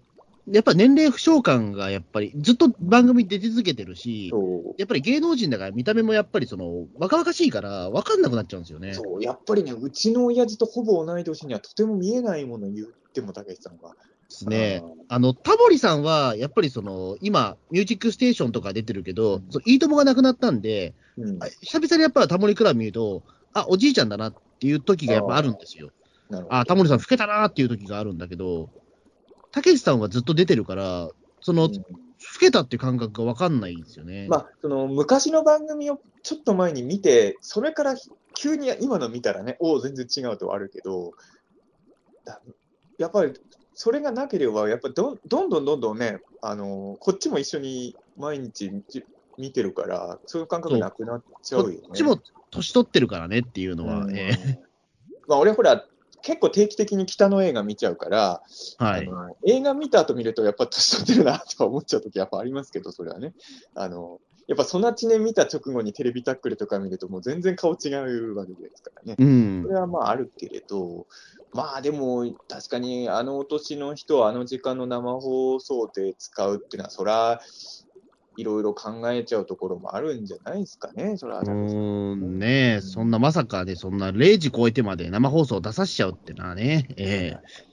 やっぱ年齢不詳感がやっぱり、ずっと番組に出続けてるし、やっぱり芸能人だから見た目もやっぱりその、若々しいから分かんなくなっちゃうんですよね。そう、やっぱりね、うちの親父とほぼ同い年にはとても見えないものを言っても、たけしさんは。ですね。あの、タモリさんは、やっぱりその、今、ミュージックステーションとか出てるけど、そういいともがなくなったんで、うん、あ久々にやっぱタモリクラブ見ると、あ、おじいちゃんだなっていう時がやっぱあるんですよ。なるほどあ、タモリさん老けたなっていう時があるんだけど、たけしさんはずっと出てるから、その、老うんけたっていう感覚が分かんないんですよね。まあ、その昔の番組をちょっと前に見て、それから急に今の見たらね、おお、全然違うとはあるけど、だやっぱりそれがなければ、やっぱどどんどんどんどんね、あのこっちも一緒に毎日じ見てるから、そういう感覚なくなっちゃうよね。こっちも年取ってるからねっていうのは、うんええまあ、俺、ほら、結構定期的に北の映画見ちゃうから、はい。映画見た後見ると、やっぱ年取ってるなとは思っちゃうときやっぱありますけど、それはね。あのやっぱその知念見た直後にテレビタックルとか見ると、もう全然顔違うわけですからね。うんそれ。はまああるけれど、まあでも、確かにあのお年の人をあの時間の生放送で使うっていうのは、そら、いろいろ考えちゃうところもあるんじゃないですかね、それは。うーん、ねえ、そんなまさかね、そんな0時超えてまで生放送出さしちゃうってのはね、ええ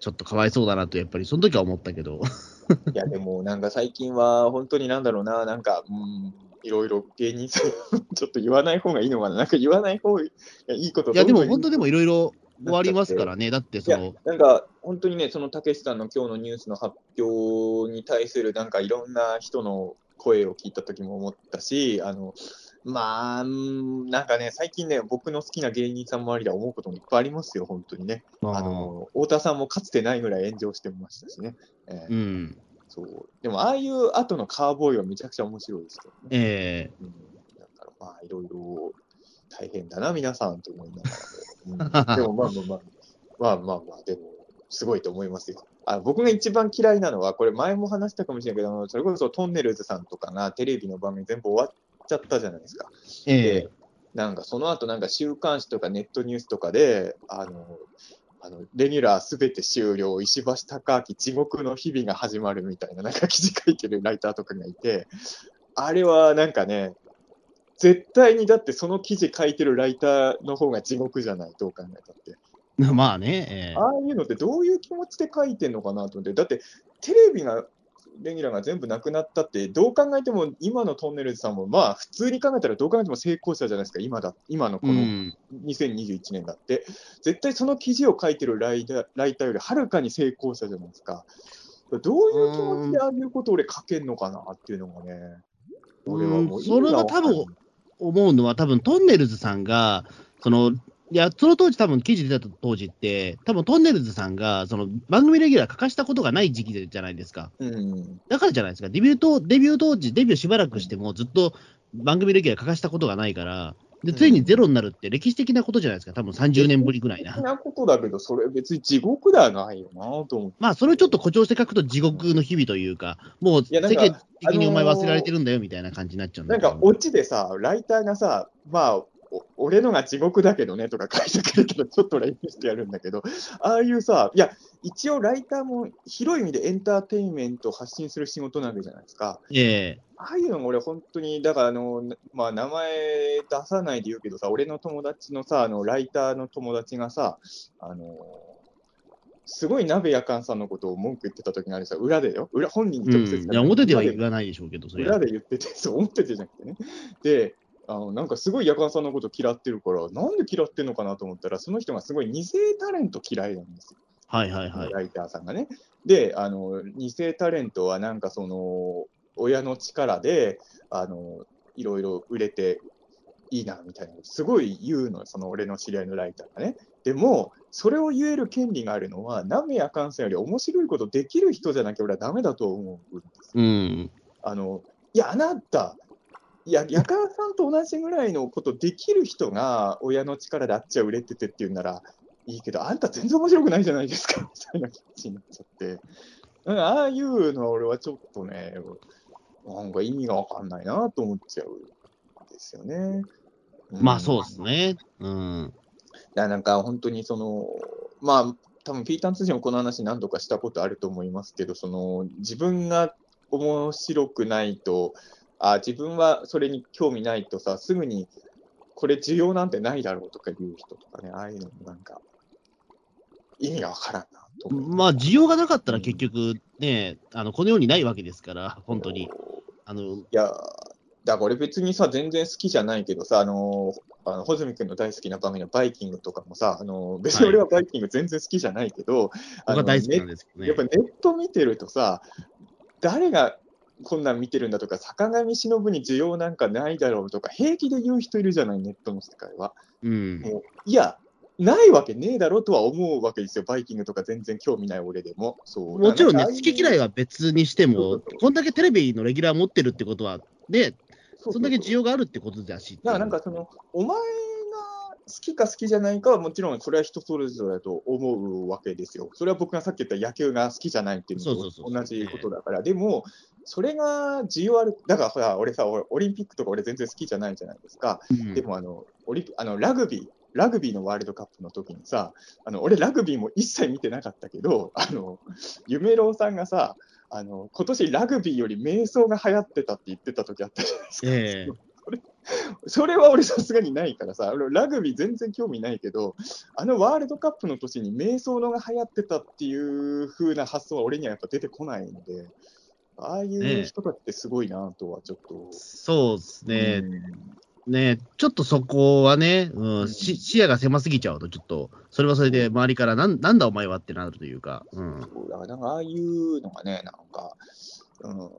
ちょっとかわいそうだなと、やっぱりその時は思ったけど。いや、でもなんか最近は本当になんだろうな、なんか、うん、いろいろ芸人さん、ちょっと言わない方がいいのかな、なんか言わない方がいいこといや、でも本当でもいろいろ終わりますからね。だってその、、なんか本当にね、そのたけしさんの今日のニュースの発表に対するなんかいろんな人の声を聞いた時も思ったし、あの、まあ、うんなんかね、最近ね、僕の好きな芸人さん周りでは思うこともいっぱいありますよ、本当にね。あの、太田さんもかつてないぐらい炎上してましたしね。えーうん、そう。でも、ああいう後のカーボーイはめちゃくちゃ面白いですけどね。えうん、だから、まあ、いろいろ大変だな、皆さんと思いながらも。うん、でも、まあまあまあ、まあまあまあ、でも、すごいと思いますよ。あ僕が一番嫌いなのは、これ前も話したかもしれないけど、それこそトンネルズさんとかがテレビの番組全部終わっちゃったじゃないですか。ええで、なんかその後なんか週刊誌とかネットニュースとかで、あの、あのレギュラーすべて終了、石橋貴明、地獄の日々が始まるみたいな、なんか記事書いてるライターとかがいて、あれはなんかね、絶対にだってその記事書いてるライターの方が地獄じゃない、どう考えたって。まあね、ええ。ああいうのってどういう気持ちで書いてんのかなと思って、だってテレビが、レギュラーが全部なくなったって、どう考えても今のトンネルズさんも、まあ普通に考えたらどう考えても成功者じゃないですか、今だ今のこのうん、2021年だって、絶対その記事を書いてるライターライターよりはるかに成功者じゃないですか。どういう気持ちでああいうことを俺書けんのかなっていうのがね、俺はもううんそれが多分。思うのは、多分トンネルズさんが、その、いや、その当時、多分記事出た当時って、多分トンネルズさんが、その番組レギュラー書かしたことがない時期じゃないですか。うん、だからじゃないですか。デビュー当、デビュー当時、デビューしばらくしてもずっと番組レギュラー書かしたことがないから、で、ついにゼロになるって歴史的なことじゃないですか。多分30年ぶりぐらいな。そんなことだけど、それ別に地獄ではないよなと思って。まあ、それをちょっと誇張して書くと地獄の日々というか、もう世間的にお前忘れられてるんだよみたいな感じになっちゃうんだけどなんか、オチでさ、ライターがさ、まあ、お俺のが地獄だけどねとか書いてくれたら、ちょっと練習してやるんだけど、ああいうさ、いや、一応ライターも広い意味でエンターテインメントを発信する仕事なわけじゃないですか。ええああいうのも俺、本当に、だからあの、まあ、名前出さないで言うけどさ、俺の友達のさ、あのライターの友達がさ、あのすごい鍋やかんさんのことを文句言ってた時があるさ、裏でよ、裏本人に直接、うん、いや表では裏言わないでしょうけど、それ裏で言ってて、そう、表でじゃなくてね。で、あのなんかすごいやかんさんのこと嫌ってるから、なんで嫌ってんのかなと思ったら、その人がすごい二世タレント嫌いなんですよ。はいはいはい。ライターさんがね。で、あの、二世タレントはなんかその、親の力で、あの、いろいろ売れていいな、みたいな、すごい言うの、その俺の知り合いのライターがね。でも、それを言える権利があるのは、ナメやカンさんより面白いことできる人じゃなきゃ俺はダメだと思うんですよ。うん。あの、いや、あなた、いや、やかんさんと同じぐらいのことできる人が親の力であっちゃ売れててっていうならいいけど、あんた全然面白くないじゃないですか、みたいな気持ちになっちゃって。うんああいうのは俺はちょっとね、なんか意味がわかんないなと思っちゃうんですよね。まあそううですね。うん。だなんか本当にその、まあ、多分ピーターン通信もこの話何度かしたことあると思いますけど、その自分が面白くないと、あ自分はそれに興味ないとさ、すぐにこれ需要なんてないだろうとか言う人とかね、ああいうのもなんか意味がわからんなとまあ、需要がなかったら結局ね、あの、この世にないわけですから、本当に。あの、いや、だから俺別にさ、全然好きじゃないけどさ、あのあの穂積君の大好きな番組のバイキングとかもさ、あの別に俺はバイキング全然好きじゃないけど、あの僕は大好きなんですけどね。やっぱネット見てるとさ、誰がこんなん見てるんだとか、坂上忍に需要なんかないだろうとか、平気で言う人いるじゃない、ネットの世界は。うん。もういや、ないわけねえだろうとは思うわけですよ、バイキングとか全然興味ない俺でも。そうもちろんね、好き嫌いは別にしてもこんだけテレビのレギュラー持ってるってことは、ね、そんだけ需要があるってことだし。だからなんかその、お前が好きか好きじゃないかはもちろんそれは人それぞれだと思うわけですよ。それは僕がさっき言った野球が好きじゃないっていうのそうそうそうと同じことだから。でも、それが需要ある。だからほら、俺さ、俺オリンピックとか俺全然好きじゃないじゃないですか。うんでもあの、オリあのラグビー、ラグビーのワールドカップの時にさ、あの俺、ラグビーも一切見てなかったけど、あの夢郎さんがさ、あの今年ラグビーより瞑想が流行ってたって言ってた時あったじゃないですか。ええ それは俺さすがにないからさ、俺ラグビー全然興味ないけど、あのワールドカップの年に瞑想のが流行ってたっていう風な発想は俺にはやっぱ出てこないんで、ああいう人たちってすごいなとはちょっと。そうですね。うんねちょっとそこはね、うんうんし視野が狭すぎちゃうと、ちょっと、それはそれで周りからなん、なんだお前はってなるというか、うん。そうだからなんかああいうのがね、なんか、うん、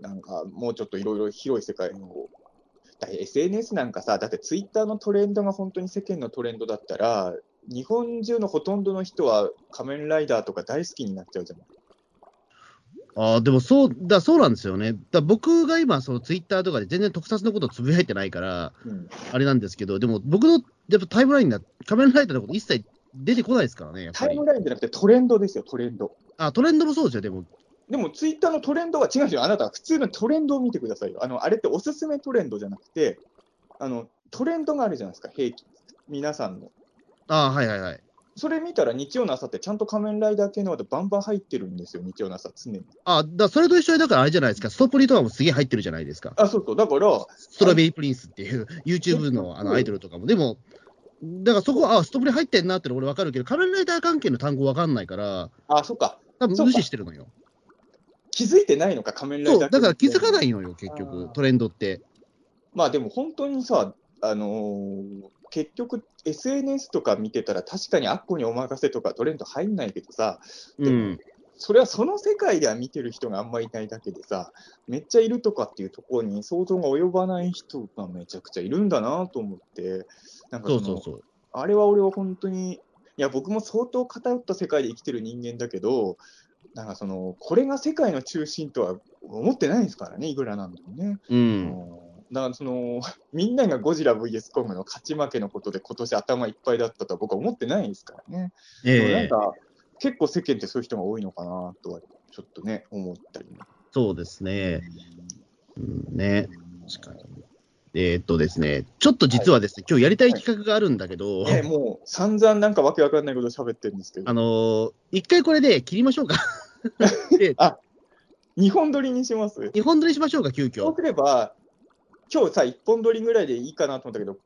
なんかもうちょっといろいろ広い世界を、だ SNS なんかさ、だってツイッターのトレンドが本当に世間のトレンドだったら、日本中のほとんどの人は仮面ライダーとか大好きになっちゃうじゃない。ああ、でもそう、だそうなんですよね。だ僕が今、そのツイッターとかで全然特撮のことをつぶやいてないから、うん、あれなんですけど、でも僕のやっぱタイムラインが仮面ライダーのこと一切出てこないですからね、タイム。ラインじゃなくてトレンドですよ、トレンド。あ、トレンドもそうですよ、でも。でもツイッターのトレンドは違うんですよ。あなたは普通のトレンドを見てくださいよ。あのあれっておすすめトレンドじゃなくて、あのトレンドがあるじゃないですか、平均。皆さんの。あはいはいはい。それ見たら日曜の朝ってちゃんと仮面ライダー系のワードバンバン入ってるんですよ、日曜の朝、常に。あだそれと一緒に、だからあれじゃないですか、ストプリとかもすげえ入ってるじゃないですか。あ、そうそう。だから、ストロベリープリンスっていう YouTube のあのアイドルとかも。でも、だからそこは、あ、ストプリ入ってんなっての俺わかるけど、仮面ライダー関係の単語わかんないから、あ、そっか。多分無視してるのよ。気づいてないのか、仮面ライダー。そう、だから気づかないのよ、結あ局ー、トレンドって。まあでも本当にさ、あのー結局 SNS とか見てたら確かにあっこにお任せとかトレンド入んないけどさ、うん。それはその世界では見てる人があんまりいないだけでさ、めっちゃいるとかっていうところに想像が及ばない人がめちゃくちゃいるんだなと思って、なんかのそうそうそう。あれは俺は本当に、いや、僕も相当偏った世界で生きてる人間だけど、なんかその、これが世界の中心とは思ってないですからね、いくらなんでもね。うん。だからその、みんながゴジラ VS コングの勝ち負けのことで今年頭いっぱいだったとは僕は思ってないですからね。でもなええんか、結構世間ってそういう人が多いのかなとは、ちょっとね、思ったりも。そうですね。うん、ね。確かに。えーっとですね、ちょっと実はですね、今日やりたい企画があるんだけど、ね、もう散々なんかわけわかんないこと喋ってるんですけど、あのー一回これで切りましょうか。で日本撮りにします？日本撮りしましょうか、急遽。そうすれば、今日さ、1本撮りぐらいでいいかなと思ったけど、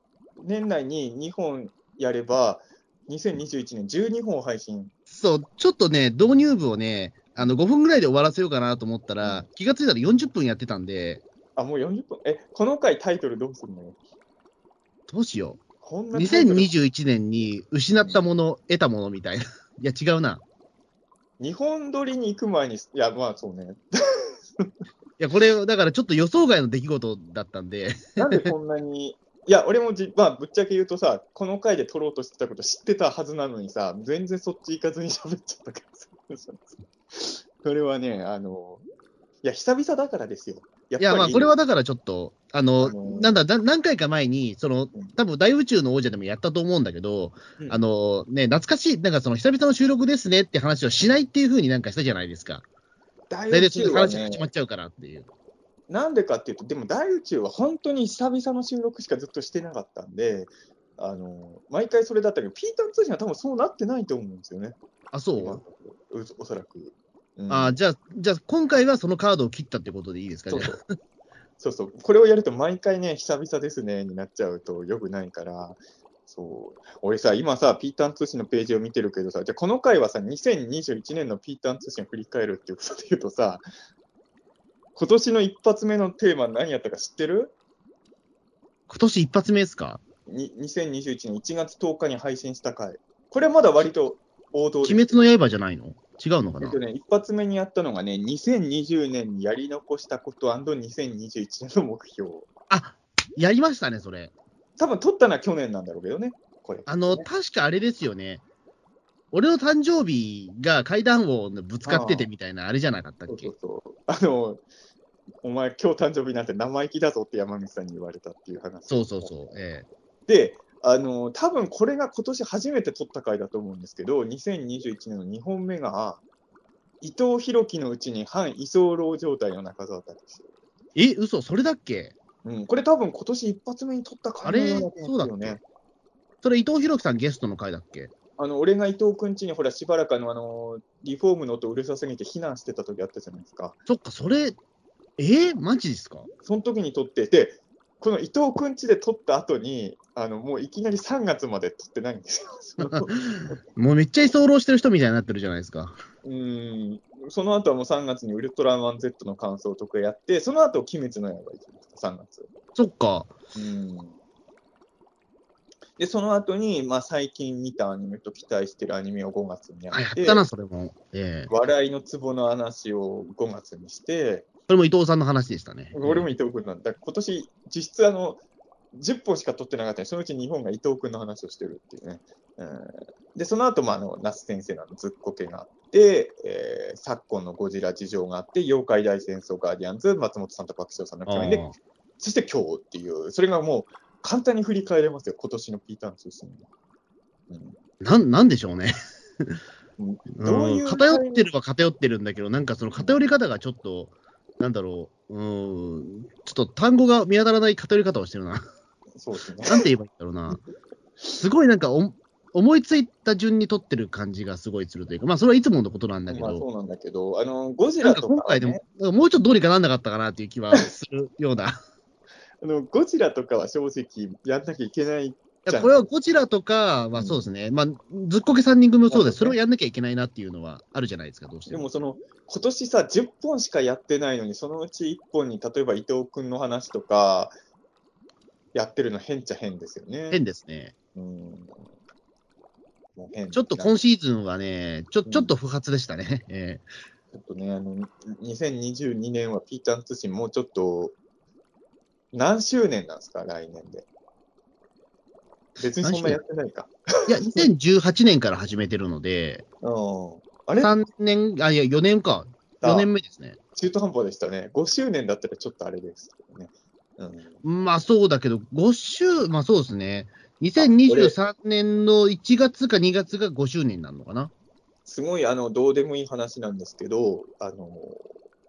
年内に2本やれば、2021年12本配信。そう、ちょっとね、導入部をね、あの5分ぐらいで終わらせようかなと思ったら、気がついたら40分やってたんで、あ、もう40分？え、この回タイトルどうするの？よどうしよう。こんなタイトル？2021年に失ったもの、得たものみたいな。いや、違うな。日本撮りに行く前に、いや、まあそうね。いや、これ、だからちょっと予想外の出来事だったんで、なんでこんなに、いや、俺もじ、まあ、ぶっちゃけ言うとさ、この回で撮ろうとしてたこと知ってたはずなのにさ、全然そっち行かずに喋っちゃったからさ。それはね、あの、いや、久々だからですよ。やっぱりいや、まあ、これはだからちょっと、あの、あのなんだ、な何回か前に、そのうん、多分大宇宙の王者でもやったと思うんだけど、うんあの、ね、懐かしい、なんかその、久々の収録ですねって話をしないっていうふうになんかしたじゃないですか。大宇宙はね。話が始まっちゃうからっていう。なんでかっていうと、でも大宇宙は本当に久々の収録しかずっとしてなかったんで、あの毎回それだったけど、ピーターン通信は多分そうなってないと思うんですよね、あ、そう？おそらく。うん。あじゃあ、じゃあ、今回はそのカードを切ったってことでいいですかそうじゃあ。そうそう。そう、これをやると毎回ね、久々ですねになっちゃうとよくないから、そう俺さ、今さ、ピーターン通信のページを見てるけどさ、じゃあこの回はさ、2021年のピーターン通信を振り返るっていうことで言うとさ、今年の一発目のテーマ何やったか知ってる？今年一発目ですか？に ?2021 年1月10日に配信した回。これはまだ割と王道。鬼滅の刃じゃないの？違うのかな？えっとね、一発目にやったのがね、2020年にやり残したこと &2021 年の目標。あ、やりましたね、それ。多分取ったのは去年なんだろうけどね、これ。あの、確かあれですよね。俺の誕生日が階段をぶつかっててみたいな、あれじゃなかったっけ？そうそうそう。あの、お前今日誕生日なんて生意気だぞって山口さんに言われたっていう話。そうそうそう。ええで、あの、多分これが今年初めて取った回だと思うんですけど、2021年の2本目が、伊藤博樹のうちに反居候状態の中澤隆ですよ。え、嘘、それだっけ？うん、これ多分今年一発目に取った回のような気がするよあれそうだね。それ伊藤博樹さんゲストの回だっけ？あの俺が伊藤君家にほらしばらくあのあのリフォームの音うるさすぎて避難してた時あったじゃないですか。そっか、それ、えー、マジですか？その時に撮って、で、この伊藤君家で撮った後に、あのもういきなり3月まで撮ってないんですよ。もうめっちゃ居候してる人みたいになってるじゃないですか。うんその後はもう3月にウルトラマン Z の感想とかやって、その後鬼滅の刃行きました、3月。そっか。うんで、その後に、まあ、最近見たアニメと期待してるアニメを5月にやあ、やっ、ってたな、それも。ええ笑いのツボの話を5月にして、それも伊藤さんの話でしたね。俺も伊藤君なんだ。今年、実質あの、10本しか撮ってなかったそのうち2本が伊藤君の話をしてるっていうね。うんで、その後もあの、那須先生のずっこけがあって、えー昨今のゴジラ事情があって、妖怪大戦争ガーディアンズ、松本さんと爆笑さんの共演で、あそして今日っていう、それがもう簡単に振り返れますよ、今年のピーターン通信。うんなん、なんでしょうね。うんどういううん偏ってるは偏ってるんだけど、なんかその偏り方がちょっと、なんだろう、うん、ちょっと単語が見当たらない偏り方をしてるな。そうですね。なんて言えばいいんだろうな。すごいなんかお思いついた順に取ってる感じがすごいするというか、まあそれはいつものことなんだけど、まあそうなんだけど、あの、ゴジラとかは、今回でももうちょっとどうにかなんなかったかなっていう気はするような。あのゴジラとかは正直やんなきゃいけない。いやこれはゴジラとか、まあそうですね、まあずっこけ3人組もそうです、それをやんなきゃいけないなっていうのはあるじゃないですか、どうしても。でもその、今年さ、10本しかやってないのに、そのうち1本に、例えば伊藤君の話とか、やってるの変っちゃ変ですよね。変ですね。うん。ちょっと今シーズンはね、ちょちょっと不発でしたね。えちょっとね、あの、2022年はピーターン通信もうちょっと、何周年なんですか、来年で。別にそんなやってないか。えいや、2018年から始めてるので、うん。あれ？3年、あ、いや、4年か。4年目ですね。中途半端でしたね。5周年だったらちょっとあれですけどね。うん。まあそうだけど、5週、まあそうですね。2023年の1月か2月が5周年になるのかな？すごい、あの、どうでもいい話なんですけど、あの、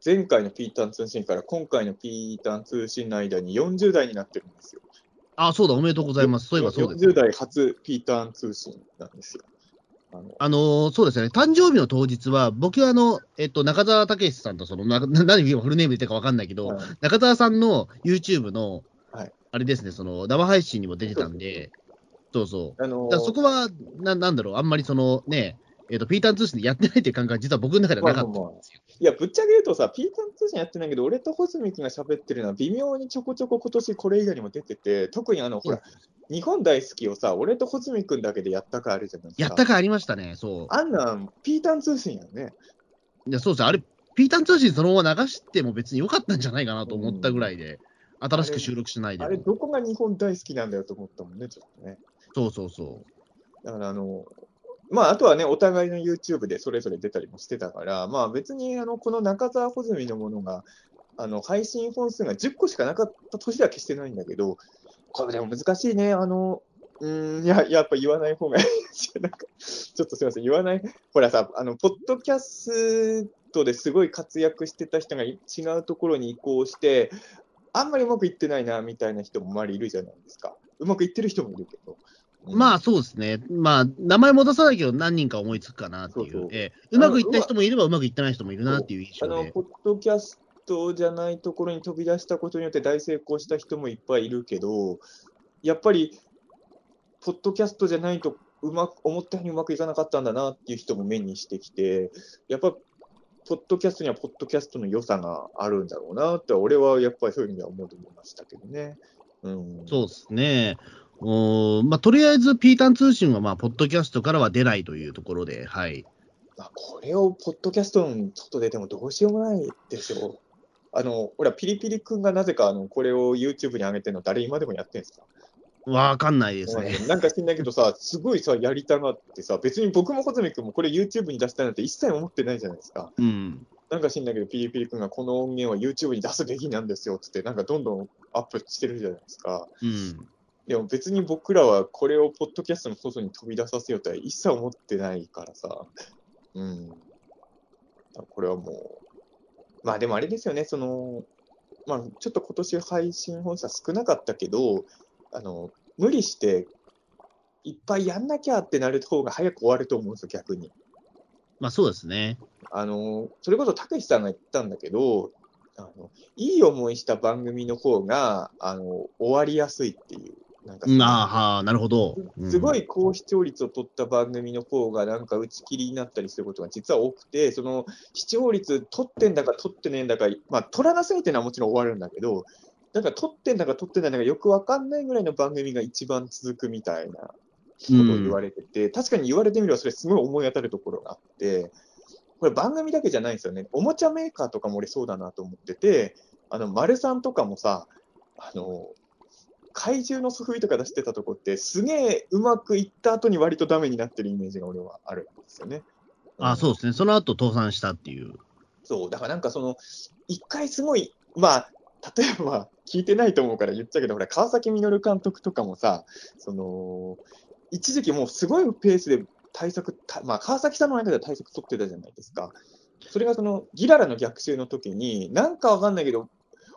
前回のピーターン通信から今回のピーターン通信の間に40代になってるんですよ。あ、そうだ、おめでとうございます。そういえばそうです。40代初ピーターン通信なんですよ。あのあのーそうですね、誕生日の当日は、僕はあの、えっと、中澤武さんと、その、な な何今フルネームで言ったか分かんないけど、はい中澤さんの YouTube の、はいあれですね、その、生配信にも出てたんで、そうそう。あのだからそこはな、なんだろう、あんまりそのね、えっ、と、ピーターン通信でやってないっていう感覚は実は僕の中ではなかったんですよ。いや、ぶっちゃけ言うとさ、ピーターン通信やってないけど、俺と穂積君が喋ってるのは微妙にちょこちょこ今年これ以外にも出てて、特にあの、ほら、日本大好きをさ、俺と穂積君だけでやったかあるじゃないですか。やったかありましたね、そう。あんなん、ピーターン通信やんね。いや、そうです。あれ、ピーターン通信そのまま流しても別に良かったんじゃないかなと思ったぐらいで、新しく収録しないであれ、も。どこが日本大好きなんだよと思ったもんね、ちょっとね。そうそうそうだから、あの、まあ、あとはね、お互いの YouTube でそれぞれ出たりもしてたから、まあ別に、あの、この中澤穂積のものが、あの、配信本数が10個しかなかった年は決してないんだけど、これでも難しいね、あの、うん、いや、やっぱ言わない方がいいですよ。なんか、ちょっとすみません、言わない。ほらさ、あの、ポッドキャストですごい活躍してた人が違うところに移行して、あんまりうまくいってないな、みたいな人も周りいるじゃないですか。うまくいってる人もいるけど。う。まあそうですね。まあ、名前も出さないけど何人か思いつくかなっていう。そうええうまくいった人もいればうまくいってない人もいるなっていう印あの、象で。ポッドキャストじゃないところに飛び出したことによって大成功した人もいっぱいいるけど、やっぱり、ポッドキャストじゃないとうまく、思ったようにうまくいかなかったんだなっていう人も目にしてきて、やっぱ、ポッドキャストにはポッドキャストの良さがあるんだろうなって、俺はやっぱりそういう意味では思ってましたけどね。うん。そうですね。おーまあ、とりあえず、ピーターン通信は、まあ、ポッドキャストからは出ないというところで、はい。まあ、これをポッドキャストの外出てもどうしようもないでしょう。あの、ほら、ピリピリ君がなぜかあのこれを YouTube に上げてるの誰今でもやってるんですか？わかんないですね。なんか知んないけどさ、すごいさ、やりたがってさ、別に僕も穂積君もこれ YouTube に出したいなんて一切思ってないじゃないですか。うん。なんか知んないけど、ピリピリ君がこの音源は YouTube に出すべきなんですよっつって、なんかどんどんアップしてるじゃないですか。うん。でも別に僕らはこれをポッドキャストの外に飛び出させようとは一切思ってないからさ。うん。これはもう、まあでもあれですよね、その、まあちょっと今年配信本数は少なかったけど、あの、無理していっぱいやんなきゃってなる方が早く終わると思うんですよ、逆に。まあそうですね。あの、それこそたけしさんが言ったんだけど、あのいい思いした番組の方が、あの、終わりやすいっていう。なんかうんああ、はあ、なるほど。すごい。い高視聴率を取った番組の方が、なんか打ち切りになったりすることが実は多くて、その視聴率取ってんだか取ってねえんだか、まあ、取らなすぎてのはもちろん終わるんだけど、なんか取ってんだか取ってないんだかよくわかんないぐらいの番組が一番続くみたいなことを言われてて、確かに言われてみればそれすごい思い当たるところがあって、これ番組だけじゃないんですよね。おもちゃメーカーとかも俺そうだなと思ってて、あの、丸さんとかもさ、あの、怪獣のソフビとか出してたとこって、すげえうまくいった後に割とダメになってるイメージが俺はあるんですよね。あそうですね。その後倒産したっていう。そう、だからなんかその、一回すごい、まあ、例えば、聞いてないと思うから言っちゃうけど、ほら、川崎実監督とかもさ、その、一時期もうすごいペースで対策、たまあ、川崎さんの中では対策取ってたじゃないですか。それがその、ギララの逆襲の時に、なんかわかんないけど、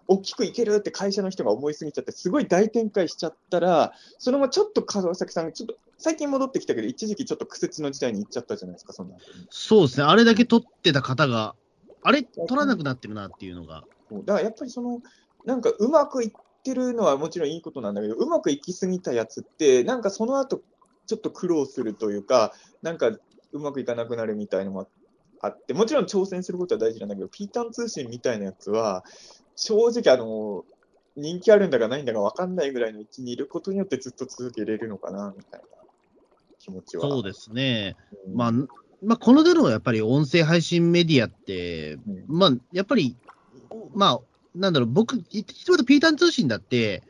大きくいけるって会社の人が思いすぎちゃって、すごい大展開しちゃったら、そのままちょっと川崎さん、ちょっと最近戻ってきたけど、一時期ちょっと苦節の時代に行っちゃったじゃないですか、そんな。そうですね。あれだけ取ってた方が、あれ取らなくなってるなっていうのが。だからやっぱりその、なんかうまくいってるのはもちろんいいことなんだけど、うまくいきすぎたやつって、なんかその後ちょっと苦労するというか、なんかうまくいかなくなるみたいのもあって、もちろん挑戦することは大事なんだけど、ピータン通信みたいなやつは、正直あの、人気あるんだかないんだか分かんないぐらいの位置にいることによってずっと続けれるのかな、みたいな気持ちは。そうですね。うんまあ、まあ、この手のやっぱり音声配信メディアって、うんまあ、やっぱり、まあ、なんだろう、僕、一言とピーターン通信だって、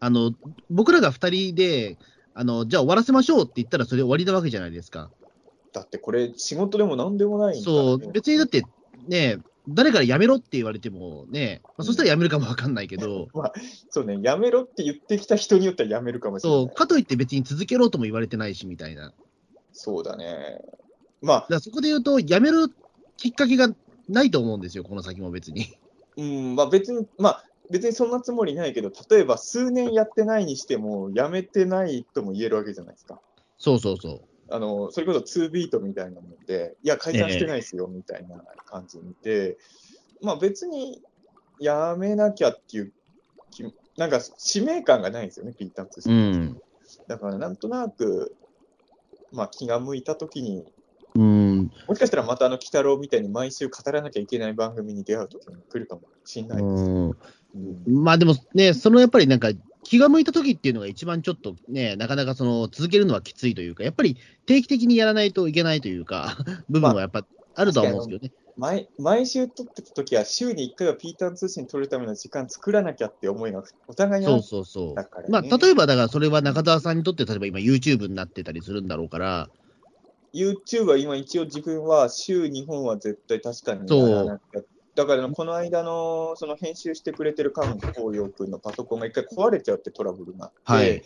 あの、僕らが二人で、あの、じゃあ終わらせましょうって言ったらそれで終わりなわけじゃないですか。だってこれ、仕事でもなんでもないんだねそう、別にだって、ね、誰から辞めろって言われてもね、まあ、そしたら辞めるかもわかんないけど、そうね、やめろって言ってきた人によってはやめるかもしれない。そう、かといって別に続けろとも言われてないしみたいな。そうだね。まあ、らそこで言うと、辞めるきっかけがないと思うんですよ、この先も別に。うん、まあ別に、まあ別にそんなつもりないけど、例えば数年やってないにしても、やめてないとも言えるわけじゃないですか。そうそうそう。あの、それこそ2ビートみたいなもんで、いや、解散してないですよ、みたいな感じで、まあ別にやめなきゃっていう気、なんか使命感がないんですよね、ピーターン通う信。ん。だからなんとなく、まあ気が向いたときに、うん。もしかしたらまたあの、鬼太郎みたいに毎週語らなきゃいけない番組に出会うときも来るかもしれないです。うんうんまあでもね、そのやっぱりなんか、気が向いた時っていうのが一番ちょっとね、なかなかその続けるのはきついというか、やっぱり定期的にやらないといけないというか、部分はやっぱあるとは思うんですけどね。毎毎週撮ってたときは、週に1回はピーターン通信撮るための時間作らなきゃって思いがお互いにあそうっそうそう。だからねまあ、例えばだからそれは中澤さんにとって、例えば今 YouTube になってたりするんだろうから、YouTube は今一応自分は週2本は絶対確かにやらなきゃ。だからこの間のその編集してくれてる菅光陽君のパソコンが一回壊れちゃうってトラブルがあって、はい。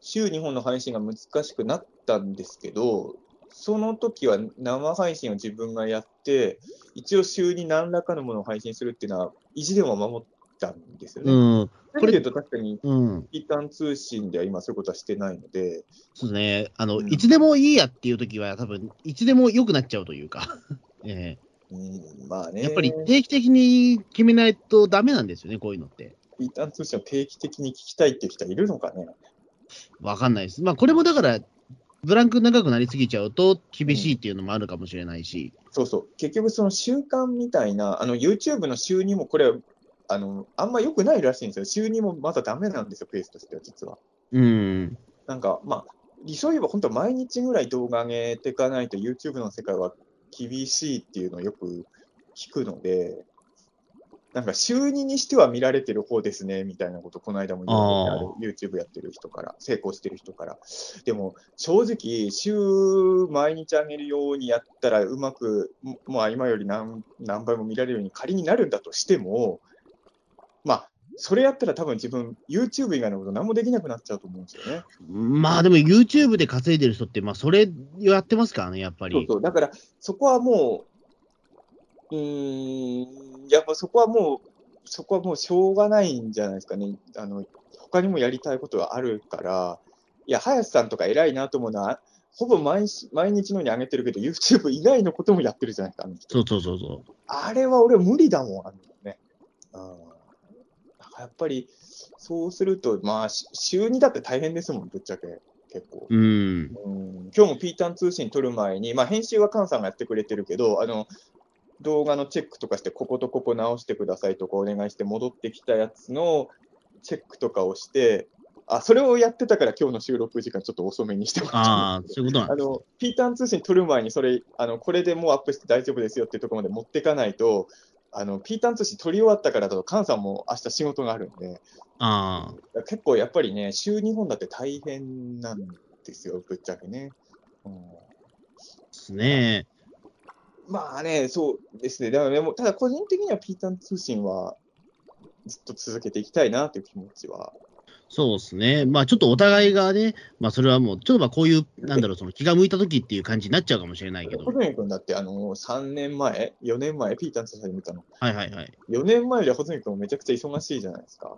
週2本の配信が難しくなったんですけど、その時は生配信を自分がやって、一応週に何らかのものを配信するっていうのは、意地でも守ったんですよね。うん、これでと確かに、うん、ピーターン通信では今そういうことはしてないので、そうですね、あの、うん。いつでもいいやっていう時は、多分いつでも良くなっちゃうというか、えうん、まあね。えやっぱり定期的に決めないとダメなんですよね、こういうのって。ピーターン通信を定期的に聞きたいって人はいるのかね。わかんないです。まあ、これもだから、ブランク長くなりすぎちゃうと厳しいっていうのもあるかもしれないし、そうそう。結局その習慣みたいな、あの YouTube の週にもこれ、あの、あんま良くないらしいんですよ。週にもまだダメなんですよ、ペースとしては実は。うん、なんか、まあ、理想言えば本当毎日ぐらい動画上げていかないと YouTube の世界は厳しいっていうのをよく聞くので、なんか週2にしては見られてる方ですね、みたいなこと、この間も言われてある YouTube やってる人から、成功してる人から。でも、正直、週毎日上げるようにやったら、うまく、もまあ今より何何倍も見られるように仮になるんだとしても、まあ、それやったら多分自分、YouTube 以外のこと何もできなくなっちゃうと思うんですよね。まあでも YouTube で稼いでる人って、まあそれやってますからね、やっぱり。そうそう。だから、そこはもう、うーん、やっぱそこはもう、そこはもうしょうがないんじゃないですかね。あの、他にもやりたいことがあるから、いや、林さんとか偉いなと思うのは、ほぼ毎日毎日のように上げてるけど、YouTube 以外のこともやってるじゃないですか、そうそうそうそう。あれは俺無理だもん、あのね。うん。やっぱり、そうすると、まあ、し週2だって大変ですもん、ぶっちゃけ。結構。うん。うん、今日もピータン通信撮る前に、まあ、編集は菅さんがやってくれてるけど、あの、動画のチェックとかして、こことここ直してくださいとかお願いして戻ってきたやつのチェックとかをして、あ、それをやってたから今日の収録時間ちょっと遅めにしてもらったあそういうことなんです。あの、ピーターン通信撮る前に、それ、あの、これでもうアップして大丈夫ですよっていうところまで持ってかないと、あの、ピーターン通信撮り終わったからだと、菅さんも明日仕事があるんで、ああ、結構やっぱりね、週2本だって大変なんですよ、ぶっちゃけね。うん、ですね。まあね、そうですね。でも、でもただ個人的にはピーターン通信はずっと続けていきたいなという気持ちは。そうですね。まあちょっとお互いがね、まあそれはもう、ちょっとまあこういう、なんだろう、その気が向いた時っていう感じになっちゃうかもしれないけど。小泉君だって、あの、3年前、4年前、ピーターン通信見たの。はいはいはい。4年前よりは穂積君もめちゃくちゃ忙しいじゃないですか。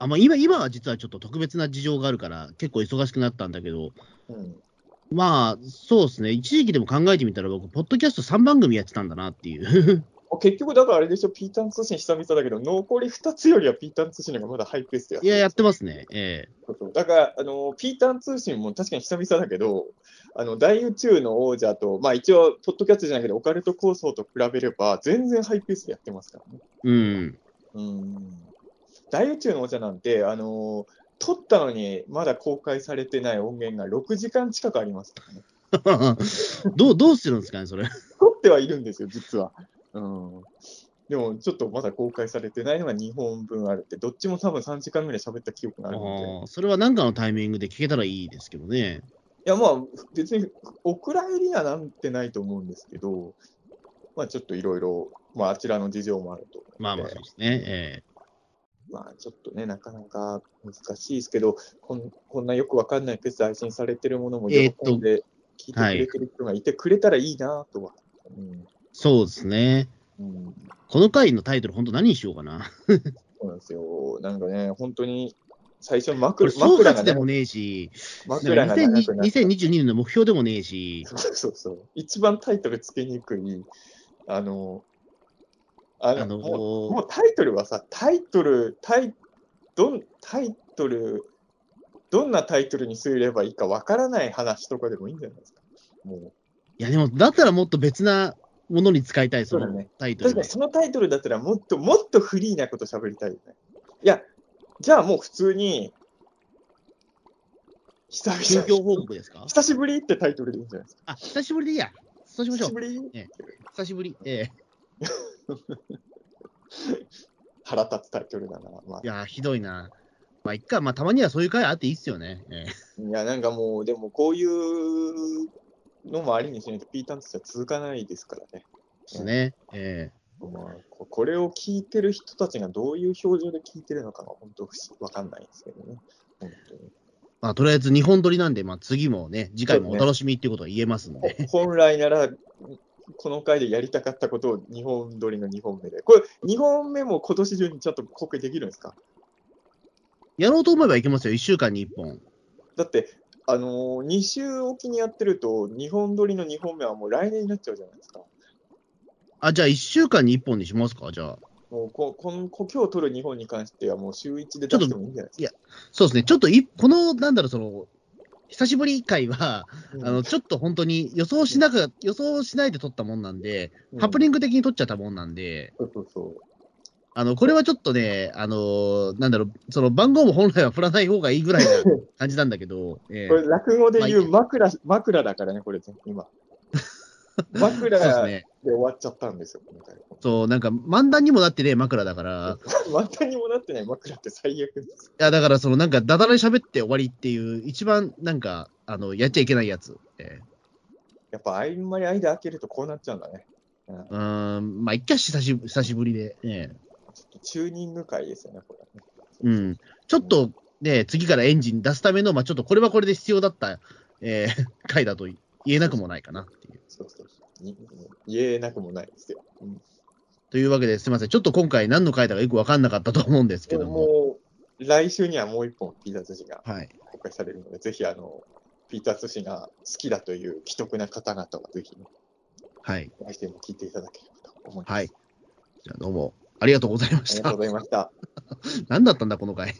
あまあ、今今は実はちょっと特別な事情があるから、結構忙しくなったんだけど、うん。まあ、そうですね、一時期でも考えてみたら、僕、ポッドキャスト3番組やってたんだなっていう。結局、だからあれでしょ、ピーターン通信久々だけど、残り2つよりはピーターン通信の方がまだハイペースでやっいや、やってまますね。ええす。だから、あの、ピーターン通信も確かに久々だけど、あの、大宇宙の王者と、まあ一応、ポッドキャストじゃないけど、オカルト構想と比べれば、全然ハイペースでやってますからね。うん。うん。大宇宙の王者なんて、あの、撮ったのにまだ公開されてない音源が6時間近くありますからね。どう、どうするんですかね、それ。撮ってはいるんですよ、実は。うん。でも、ちょっとまだ公開されてないのが2本分あるって、どっちも多分3時間ぐらい喋った記憶があるんで。それは何かのタイミングで聞けたらいいですけどね。いや、まあ、別に、お蔵入りにはなんてないと思うんですけど、まあ、ちょっといろいろ、まあ、あちらの事情もあるとまあまあそうですね。えまあ、ちょっとね、なかなか難しいですけど、こんこんなよくわかんないペースで配信されてるものも喜んで聞いてくれてる人がいてくれたらいいなとは。うんそうですね。うんこの回のタイトル、本当何にしようかな。そうなんですよ。なんかね、本当に最初こ枕枕がね括でもねえし、枕が長くなった2022年の目標でもねえし、そうそうそう。一番タイトルつけにくい、あの、あの、あのもうもうタイトルはさ、タイトル、タイ、どん、タイトル、どんなタイトルにすればいいかわからない話とかでもいいんじゃないですか。もう、いやでも、だったらもっと別なものに使いたい、そのタイトルで。確かにそのタイトルだったらもっと、もっとフリーなこと喋りたいよね。いや、じゃあもう普通に、久近況々、報告ですか？久しぶりってタイトルでいいんじゃないですか？あ、久しぶりでいいや。そうしましょう。久しぶり？久しぶり。ええ 腹立つタイトルだな。まあいや、ひどいな。まあ、いっか。まあ、たまにはそういう回あっていいっすよね。ええいや、なんかもう、でもこういうのもありにしないと、ピーターンとしては続かないですからね。ですね。ええまあ、ここれを聞いてる人たちがどういう表情で聞いてるのかが本当わかんないんですけどね。本当にまあ、とりあえず2本撮りなんで、まあ、次もね、次回もお楽しみっていうことは言えますんで。本来なら、この回でやりたかったことを2本撮りの2本目で。これ、2本目も今年中にちょっと公開できるんですか？やろうと思えばいけますよ。1週間に1本。だって、あのー、2週おきにやってると、2本撮りの2本目はもう来年になっちゃうじゃないですか。あ、じゃあ1週間に1本にしますか？じゃあ。もうここんこ今日撮る2本に関しては、もう週1で出してもいいんじゃないですか。そうですね。ちょっとい、この、なんだろう、その、久しぶり回は、うんあの、ちょっと本当に予想しなく、予想しないで撮ったもんなんで、ハプニング的に撮っちゃったもんなんで、そうそうそう。あの、これはちょっとね、あのなんだろう、その番号も本来は振らない方がいいぐらいな 感じなんだけど、ええこれ、落語で言う枕、枕だからね、これ、今。枕そうで。終わっちゃったんですよ、今回。そう、なんか漫談にもなってね、枕だから、またにもなってない枕って最悪です。いや、だからそのなんか、だだらに喋って終わりっていう、一番なんか、あの、やっちゃいけないやつ。えやっぱ、あんまり間開けるとこうなっちゃうんだね。うんえうーん、まあ、一回久し久しぶりで、ええちょっとチューニング会ですよね、これ、うん。ちょっとね、次からエンジン出すための、まあ、ちょっとこれはこれで必要だった、えー、回だと言えなくもないかなっていう。そうそう言えなくもないですよ。うん、というわけですみません、ちょっと今回何の回だかよく分かんなかったと思うんですけども。もう来週にはもう一本、ピーター寿司が公開されるので、はい、ぜひあの、ピーター寿司が好きだという既得な方々はぜひ、ね、はい。来週も聞いていただければと思います。はい。じゃあどうも。ありがとうございました。ありがとうございました。何だったんだ、この回。